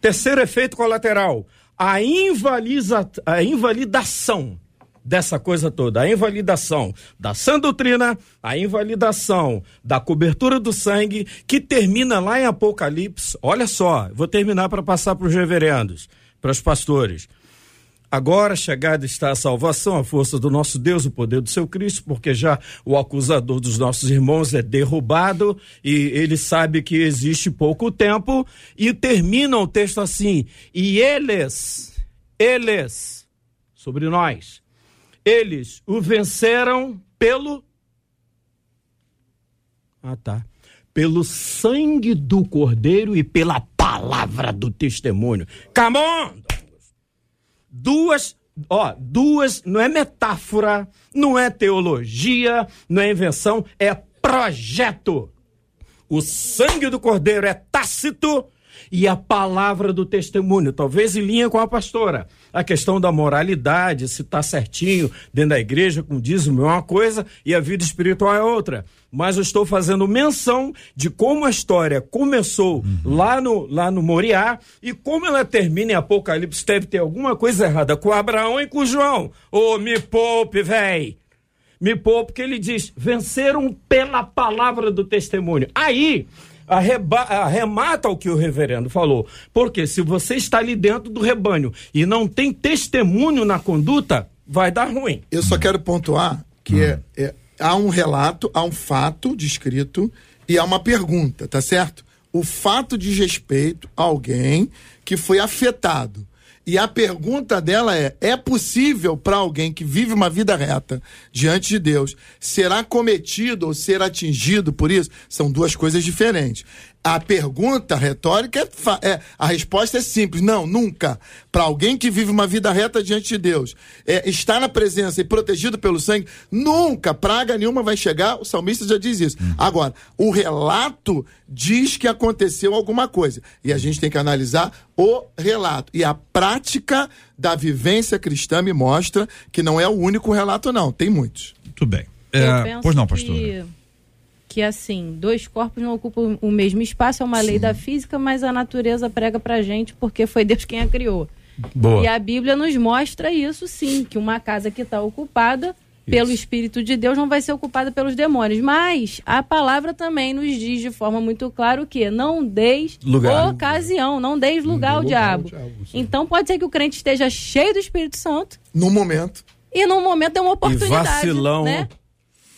Terceiro efeito colateral: a, invaliza, a invalidação dessa coisa toda, a invalidação da sã doutrina, a invalidação da cobertura do sangue, que termina lá em Apocalipse. Olha só, vou terminar para passar para os reverendos, para os pastores. Agora chegada está a salvação, a força do nosso Deus, o poder do seu Cristo, porque já o acusador dos nossos irmãos é derrubado e ele sabe que existe pouco tempo e termina o texto assim: e eles, eles, sobre nós, eles o venceram pelo. Ah, tá. Pelo sangue do cordeiro e pela palavra do testemunho. Come on! duas, ó, duas, não é metáfora, não é teologia, não é invenção, é projeto. O sangue do cordeiro é tácito e a palavra do testemunho, talvez em linha com a pastora. A questão da moralidade, se está certinho dentro da igreja com dízimo é uma coisa e a vida espiritual é outra. Mas eu estou fazendo menção de como a história começou lá, no, lá no Moriá e como ela termina em Apocalipse. Deve ter alguma coisa errada com Abraão e com João. Ô, me poupe, véi! me poupe, porque ele diz: venceram pela palavra do testemunho. Aí arreba- arremata o que o reverendo falou. Porque se você está ali dentro do rebanho e não tem testemunho na conduta, vai dar ruim. Eu só quero pontuar que é, é- há um relato, há um fato descrito e há uma pergunta, tá certo? O fato diz respeito a alguém que foi afetado. E a pergunta dela é: é possível para alguém que vive uma vida reta diante de Deus será cometido ou ser atingido por isso? São duas coisas diferentes. A pergunta retórica é, é- a resposta é simples, não, nunca. Para alguém que vive uma vida reta diante de Deus, é, está na presença e protegido pelo sangue, nunca praga nenhuma vai chegar. O salmista já diz isso. Agora, o relato diz que aconteceu alguma coisa e a gente tem que analisar o relato. E a prática da vivência cristã me mostra que não é o único relato, não. Tem muitos. Muito bem. Eu É, pois não, pastor. Que, que assim, dois corpos não ocupam o mesmo espaço, é uma lei da física, mas a natureza prega pra gente porque foi Deus quem a criou. Boa. E a Bíblia nos mostra isso sim, que uma casa que está ocupada pelo Espírito de Deus não vai ser ocupada pelos demônios. Mas a palavra também nos diz de forma muito clara o que? Não deis Lugar. ocasião, não deis lugar ao diabo. Então pode ser que o crente esteja cheio do Espírito Santo No momento. e num momento dê uma oportunidade. vacilão. Né?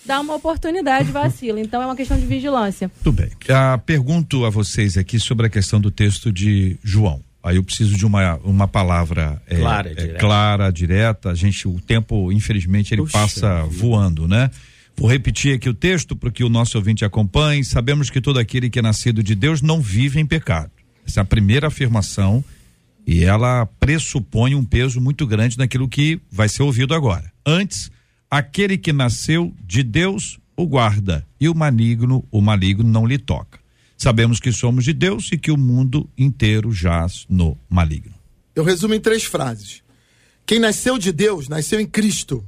Dá uma oportunidade, vacila. Então é uma questão de vigilância. Muito bem. Ah, pergunto a vocês aqui sobre a questão do texto de João. Aí eu preciso de uma, uma palavra é, Clara, é, direta. clara, direta. A gente, o tempo, infelizmente, ele Puxa passa voando, né? Vou repetir aqui o texto para que o nosso ouvinte acompanhe. Sabemos que todo aquele que é nascido de Deus não vive em pecado. Essa é a primeira afirmação e ela pressupõe um peso muito grande naquilo que vai ser ouvido agora. Antes, aquele que nasceu de Deus o guarda e o maligno, o maligno não lhe toca. Sabemos que somos de Deus e que o mundo inteiro jaz no maligno. Eu resumo em três frases. Quem nasceu de Deus, nasceu em Cristo.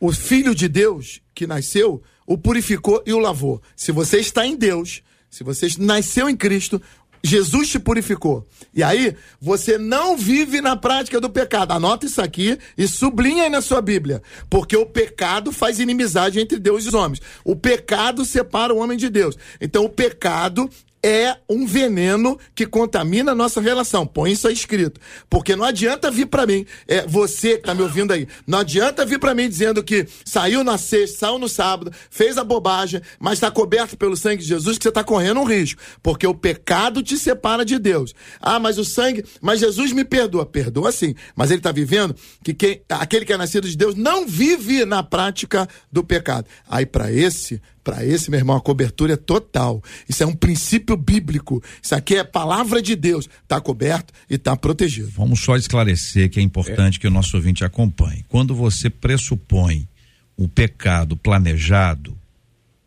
O Filho de Deus que nasceu, o purificou e o lavou. Se você está em Deus, se você nasceu em Cristo, Jesus te purificou. E aí, você não vive na prática do pecado. Anota isso aqui e sublinha aí na sua Bíblia. Porque o pecado faz inimizade entre Deus e os homens. O pecado separa o homem de Deus. Então, o pecado é um veneno que contamina a nossa relação. Põe isso aí escrito. Porque não adianta vir pra mim, é você que tá me ouvindo aí, não adianta vir pra mim dizendo que saiu na sexta, saiu no sábado, fez a bobagem, mas está coberto pelo sangue de Jesus, que você tá correndo um risco. Porque o pecado te separa de Deus. Ah, mas o sangue, mas Jesus me perdoa. Perdoa sim, mas ele tá vivendo que quem, aquele que é nascido de Deus não vive na prática do pecado. Aí pra esse, para esse, meu irmão, a cobertura é total. Isso é um princípio bíblico. Isso aqui é palavra de Deus. Está coberto e está protegido. Vamos só esclarecer que é importante que o nosso ouvinte acompanhe. Quando você pressupõe o pecado planejado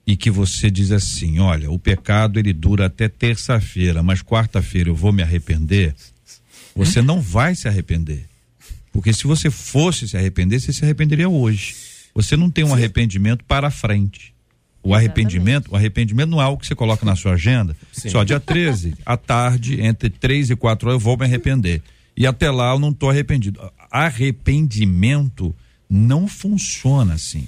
e que você diz assim, olha, o pecado ele dura até terça-feira, mas quarta-feira eu vou me arrepender, você não vai se arrepender. Porque se você fosse se arrepender, você se arrependeria hoje. Você não tem um arrependimento para frente. O arrependimento, o arrependimento não é algo que você coloca na sua agenda. Só dia 13, à tarde, entre 3 e 4 horas, eu vou me arrepender. E até lá eu não estou arrependido. Arrependimento não funciona assim.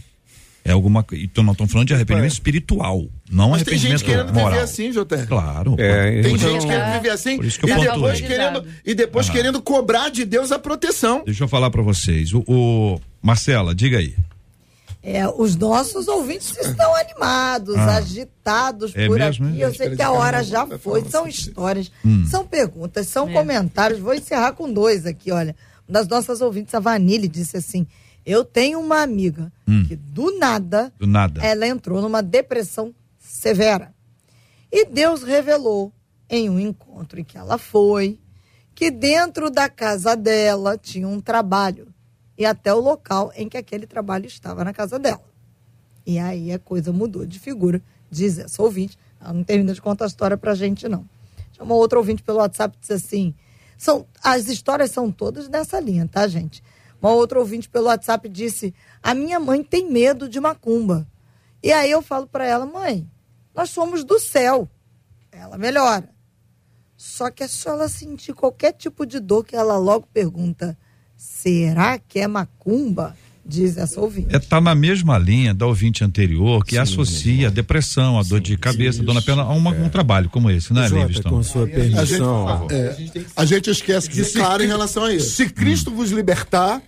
É alguma coisa. Então nós estamos falando de arrependimento espiritual, não Mas tem arrependimento gente querendo moral. viver assim, Joté. Claro. É, Tem então- gente querendo viver assim Por isso que eu e depois, querendo, e depois querendo cobrar de Deus a proteção. Deixa eu falar para vocês. O, o- Marcela, diga aí. É, os nossos ouvintes estão animados, agitados É por mesmo, aqui. é? Eu sei que a hora já foi. São histórias, são perguntas, são comentários. Vou encerrar com dois aqui, olha. Uma das nossas ouvintes, a Vanille, disse assim: Eu tenho uma amiga que do nada, Do nada. ela entrou numa depressão severa. E Deus revelou em um encontro em que ela foi que dentro da casa dela tinha um trabalho e até o local em que aquele trabalho estava na casa dela. E aí a coisa mudou de figura, diz essa ouvinte. Ela não termina de contar a história pra gente, não. Chamou outro ouvinte pelo WhatsApp e disse assim: são, as histórias são todas nessa linha, tá, gente? Uma outra ouvinte pelo WhatsApp disse: a minha mãe tem medo de macumba. E aí eu falo para ela: mãe, nós somos do céu. Ela melhora. Só que é só ela sentir qualquer tipo de dor que ela logo pergunta: será que é macumba? Diz essa ouvinte. É, tá na mesma linha da ouvinte anterior que associa a depressão, a dor de cabeça, a dor na perna a uma- um trabalho como esse, né, Livingston? com sua A gente, permissão. é, a gente esquece que se, claro em relação a isso. se Cristo vos libertar,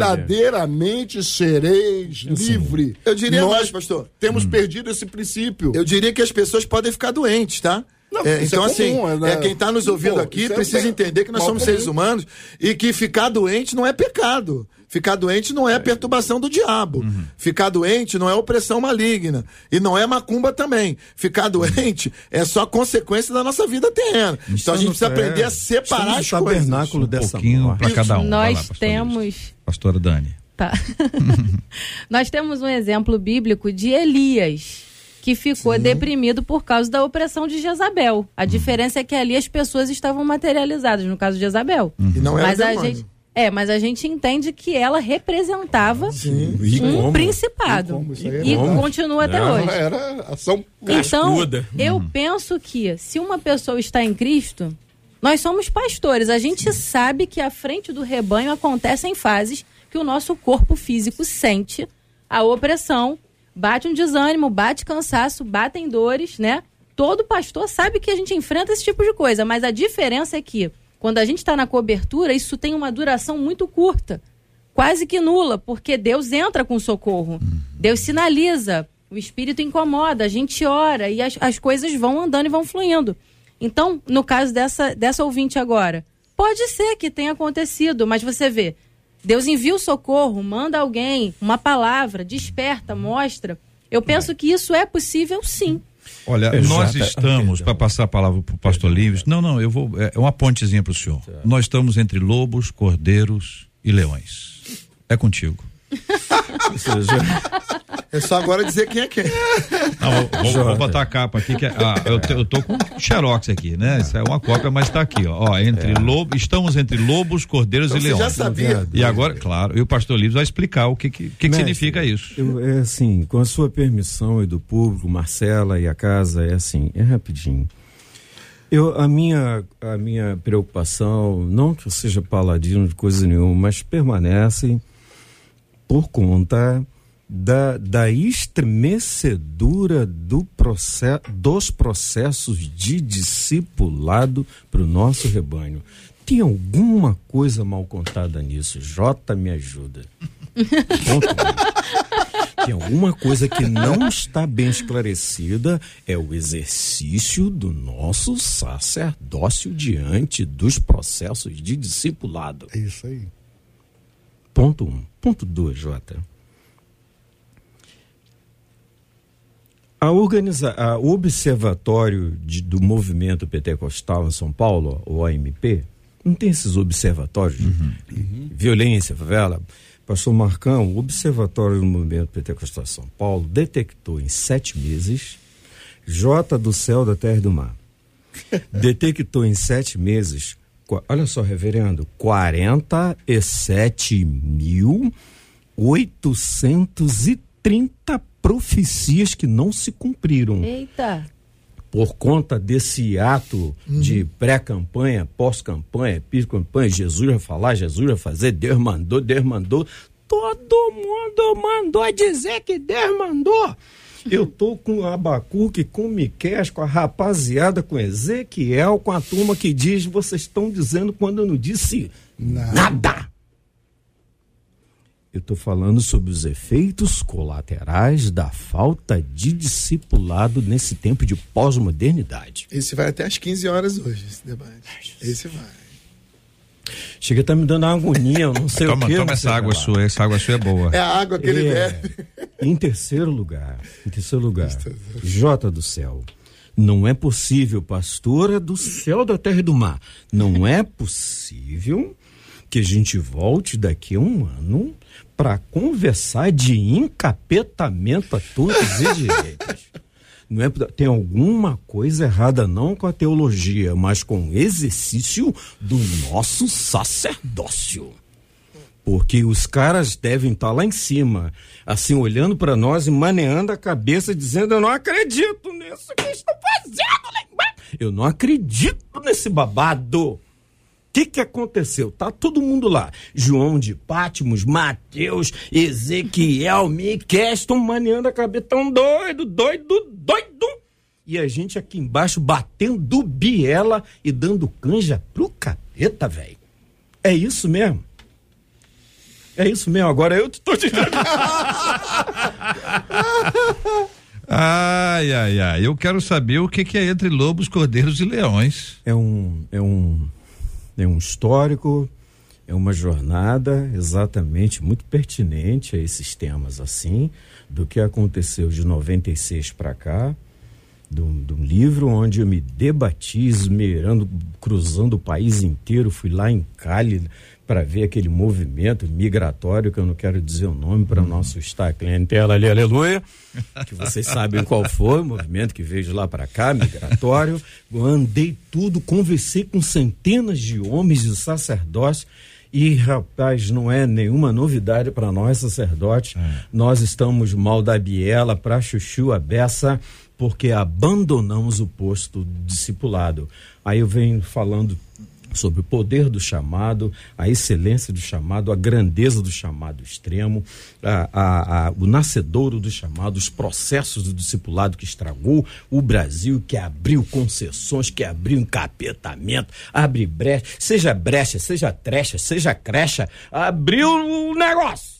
verdadeiramente sereis livre. Eu diria Nós mais, pastor. Temos perdido esse princípio. Eu diria que as pessoas podem ficar doentes, tá? Não, É, isso então, é assim, comum, é, né? é, quem está nos ouvindo Pô, aqui é precisa bem- entender que nós somos comum. seres humanos e que ficar doente não é pecado. Ficar doente não é perturbação do diabo. Uhum. Ficar doente não é opressão maligna. E não é macumba também. Ficar doente é só consequência da nossa vida terrena. Então a gente precisa aprender a separar as coisas. tabernáculo Um dessa pouquinho para cada um. Lá, Nós pastor temos. Pastora Dani. Tá. Nós temos um exemplo bíblico de Elias. Que ficou deprimido por causa da opressão de Jezabel. A diferença é que ali as pessoas estavam materializadas, no caso de Jezabel. E não era Mas a gente, é, mas a gente entende que ela representava E um como? principado. E é E como? continua até Não, hoje. Era ação Então, Cascuda. eu penso que se uma pessoa está em Cristo, nós somos pastores. A gente sabe que à frente do rebanho acontecem fases que o nosso corpo físico sente a opressão, bate um desânimo, bate cansaço, batem dores, né? Todo pastor sabe que a gente enfrenta esse tipo de coisa, mas a diferença é que quando a gente está na cobertura, isso tem uma duração muito curta quase que nula, porque Deus entra com socorro. Deus sinaliza, o espírito incomoda, a gente ora e as, as coisas vão andando e vão fluindo. Então, no caso dessa, dessa ouvinte agora, pode ser que tenha acontecido, mas você vê, Deus envia o socorro, manda alguém, uma palavra, desperta, mostra. Eu penso que isso é possível sim. Olha, É, nós Jota, estamos, para passar a palavra para o pastor Livres, não, não, eu vou, é uma pontezinha para o senhor. Nós estamos entre lobos, cordeiros e leões. É contigo. Ou seja, É só agora dizer quem é quem. Não, vou- vou, botar a capa aqui, que é- ah, eu, eu tô com xerox aqui, né? Isso é uma cópia, mas está aqui, ó. Ó, entre lobo, estamos entre lobos, cordeiros Então e você já leões. sabia. E agora, claro, e o pastor Livres vai explicar o que, que, que, que Mestre, significa isso. Eu, é assim, com a sua permissão e do público, Marcela e a casa, é assim, é rapidinho. Eu, a, minha, a minha preocupação, não que eu seja paladino de coisa nenhuma, mas permanece por conta da, da estremecedura do dos processos de discipulado para o nosso rebanho. Tem alguma coisa mal contada nisso? Jota me ajuda. Tem alguma coisa que não está bem esclarecida, é o exercício do nosso sacerdócio diante dos processos de discipulado. É isso aí. Ponto um. Ponto dois, Jota. A organiza, a, o Observatório de- do Movimento Pentecostal em São Paulo, o OMP, não tem esses observatórios de violência, favela. Pastor Marcão, o Observatório do Movimento Pentecostal em São Paulo detectou em sete meses J do céu, da terra e do mar. Detectou em sete meses, olha só, reverendo, 47.830 profecias que não se cumpriram Eita! por conta desse ato de pré-campanha, pós-campanha, pós-campanha, Jesus vai falar, Jesus vai fazer, Deus mandou, Deus mandou. Todo mundo mandou dizer que Deus mandou. Eu tô com Abacuque, com Miqués, com a rapaziada, com Ezequiel, com a turma que diz, vocês estão dizendo quando eu não disse nada. Eu estou falando sobre os efeitos colaterais da falta de discipulado nesse tempo de pós-modernidade. Esse vai até às 15 horas hoje, esse debate. Esse vai. Chega tá me dando uma agonia, eu não sei Toma, o que. toma essa água sua, essa água sua é boa. É a água que ele É. bebe. Em terceiro lugar, em terceiro lugar, Jota do céu. Não é possível, pastora do céu, da terra e do mar. Não é possível que a gente volte daqui a um ano para conversar de encapetamento a todos e direitos. Não é, tem alguma coisa errada não com a teologia, mas com o exercício do nosso sacerdócio. Porque os caras devem estar lá em cima, assim, olhando para nós e maneando a cabeça, dizendo: Eu não acredito nisso que estão fazendo. Eu não acredito nesse babado. O que, que aconteceu? Tá todo mundo lá. João de Pátimos, Mateus, Ezequiel, Miquel, estão maneando a cabeça, tão doido, doido, doido. E a gente aqui embaixo batendo biela e dando canja pro capeta, velho. É isso mesmo? É isso mesmo, agora eu tô te Ai, ai, ai. Eu quero saber o que, que é entre lobos, cordeiros e leões. É um, é um, é um histórico, é uma jornada exatamente muito pertinente a esses temas assim, do que aconteceu de 96 para cá. de um, de um livro onde eu me debati, esmerando, cruzando o país inteiro. Fui lá em Cali para ver aquele movimento migratório, que eu não quero dizer o nome para o nosso estar clientela ali, aleluia, que vocês sabem qual foi, o movimento que veio de lá para cá, migratório. Eu andei tudo, conversei com centenas de homens e sacerdotes. E, rapaz, não é nenhuma novidade para nós, sacerdotes. É. Nós estamos mal da biela para chuchu a beça, porque abandonamos o posto discipulado. Aí eu venho falando sobre o poder do chamado, a excelência do chamado, a grandeza do chamado extremo, a, a, a, o nascedouro do chamado, os processos do discipulado que estragou o Brasil, que abriu concessões, que abriu encapetamento, abre brecha, seja brecha, seja trecha, seja crecha, abriu o negócio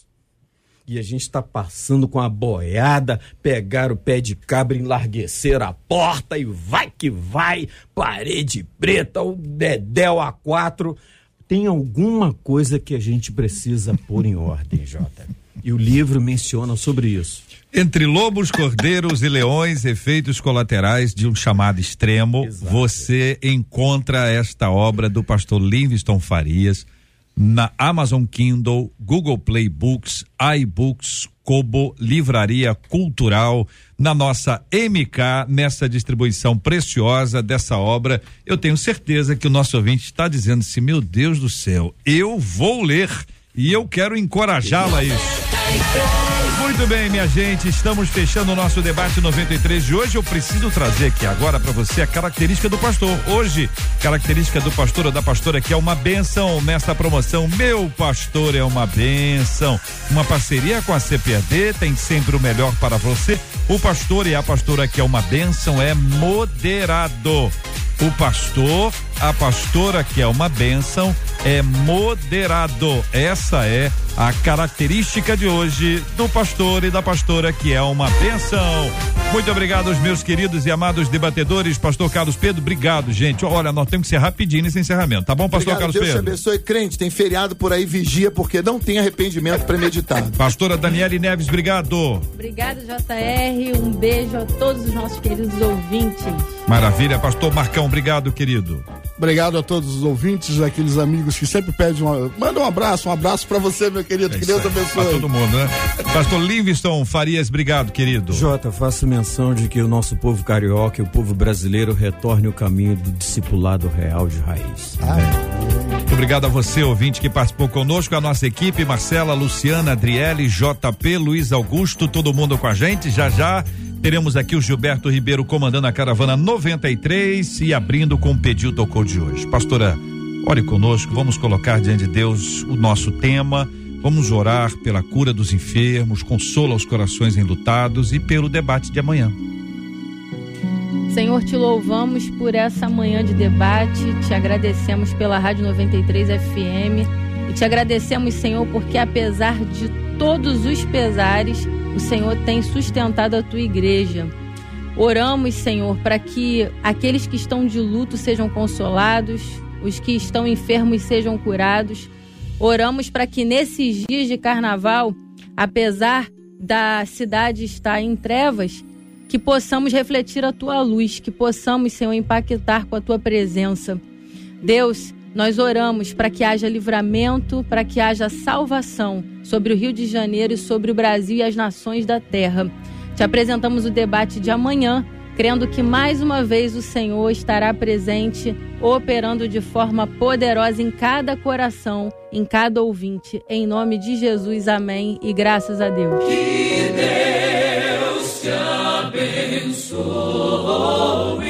e a gente está passando com a boiada, pegar o pé de cabra, enlarguecer a porta e vai que vai, parede preta, o Dedéu A4. Tem alguma coisa que a gente precisa pôr em ordem, Jota. E o livro menciona sobre isso. Entre lobos, cordeiros e leões, efeitos colaterais de um chamado extremo, Exato. você encontra esta obra do pastor Livingston Farias na Amazon Kindle, Google Play Books, iBooks, Kobo, Livraria Cultural, na nossa MK, nessa distribuição preciosa dessa obra. Eu tenho certeza que o nosso ouvinte está dizendo assim: meu Deus do céu, eu vou ler e eu quero encorajá-la a isso. Muito bem, minha gente, estamos fechando o nosso debate 93 de hoje. Eu preciso trazer aqui agora para você a característica do pastor. Hoje, característica do pastor ou da pastora que é uma benção nesta promoção. Meu pastor é uma benção. Uma parceria com a CPAD tem sempre o melhor para você. O pastor e a pastora que é uma benção é moderado. O pastor, a pastora que é uma bênção, é moderado. Essa é a característica de hoje do pastor e da pastora que é uma bênção. Muito obrigado aos meus queridos e amados debatedores, pastor Carlos Pedro, obrigado, gente. Olha, nós temos que ser rapidinho nesse encerramento, tá bom, pastor obrigado, Carlos Deus Pedro? Deus te abençoe, crente, tem feriado por aí, vigia, porque não tem arrependimento premeditado. Pastora Daniele Neves, obrigado. Obrigado, JR, um beijo a todos os nossos queridos ouvintes. Maravilha, pastor Marcão, obrigado, querido. Obrigado a todos os ouvintes, aqueles amigos que sempre pedem uma. Manda um abraço, um abraço para você, meu querido. É que Deus abençoe. Pra todo mundo, né? Pastor Livingston Farias, obrigado, querido. Jota, faço menção de que o nosso povo carioca e o povo brasileiro retorne o caminho do discipulado real de raiz. Ah. Muito obrigado a você, ouvinte, que participou conosco, a nossa equipe, Marcela, Luciana, Adriele, JP, Luiz Augusto, todo mundo com a gente. Já já Teremos aqui o Gilberto Ribeiro comandando a caravana 93 e abrindo com o pedido tocou de hoje. Pastora, ore conosco, vamos colocar diante de Deus o nosso tema. Vamos orar pela cura dos enfermos, consola os corações enlutados e pelo debate de amanhã. Senhor, te louvamos por essa manhã de debate, te agradecemos pela Rádio 93 FM e te agradecemos, Senhor, porque apesar de todos os pesares, o Senhor tem sustentado a tua igreja. Oramos, Senhor, para que aqueles que estão de luto sejam consolados, os que estão enfermos sejam curados. Oramos para que nesses dias de carnaval, apesar da cidade estar em trevas, que possamos refletir a tua luz, que possamos, Senhor, impactar com a tua presença. Deus, nós oramos para que haja livramento, para que haja salvação sobre o Rio de Janeiro e sobre o Brasil e as nações da terra. Te apresentamos o debate de amanhã, crendo que mais uma vez o Senhor estará presente, operando de forma poderosa em cada coração, em cada ouvinte. Em nome de Jesus, amém e graças a Deus. Que Deus te abençoe.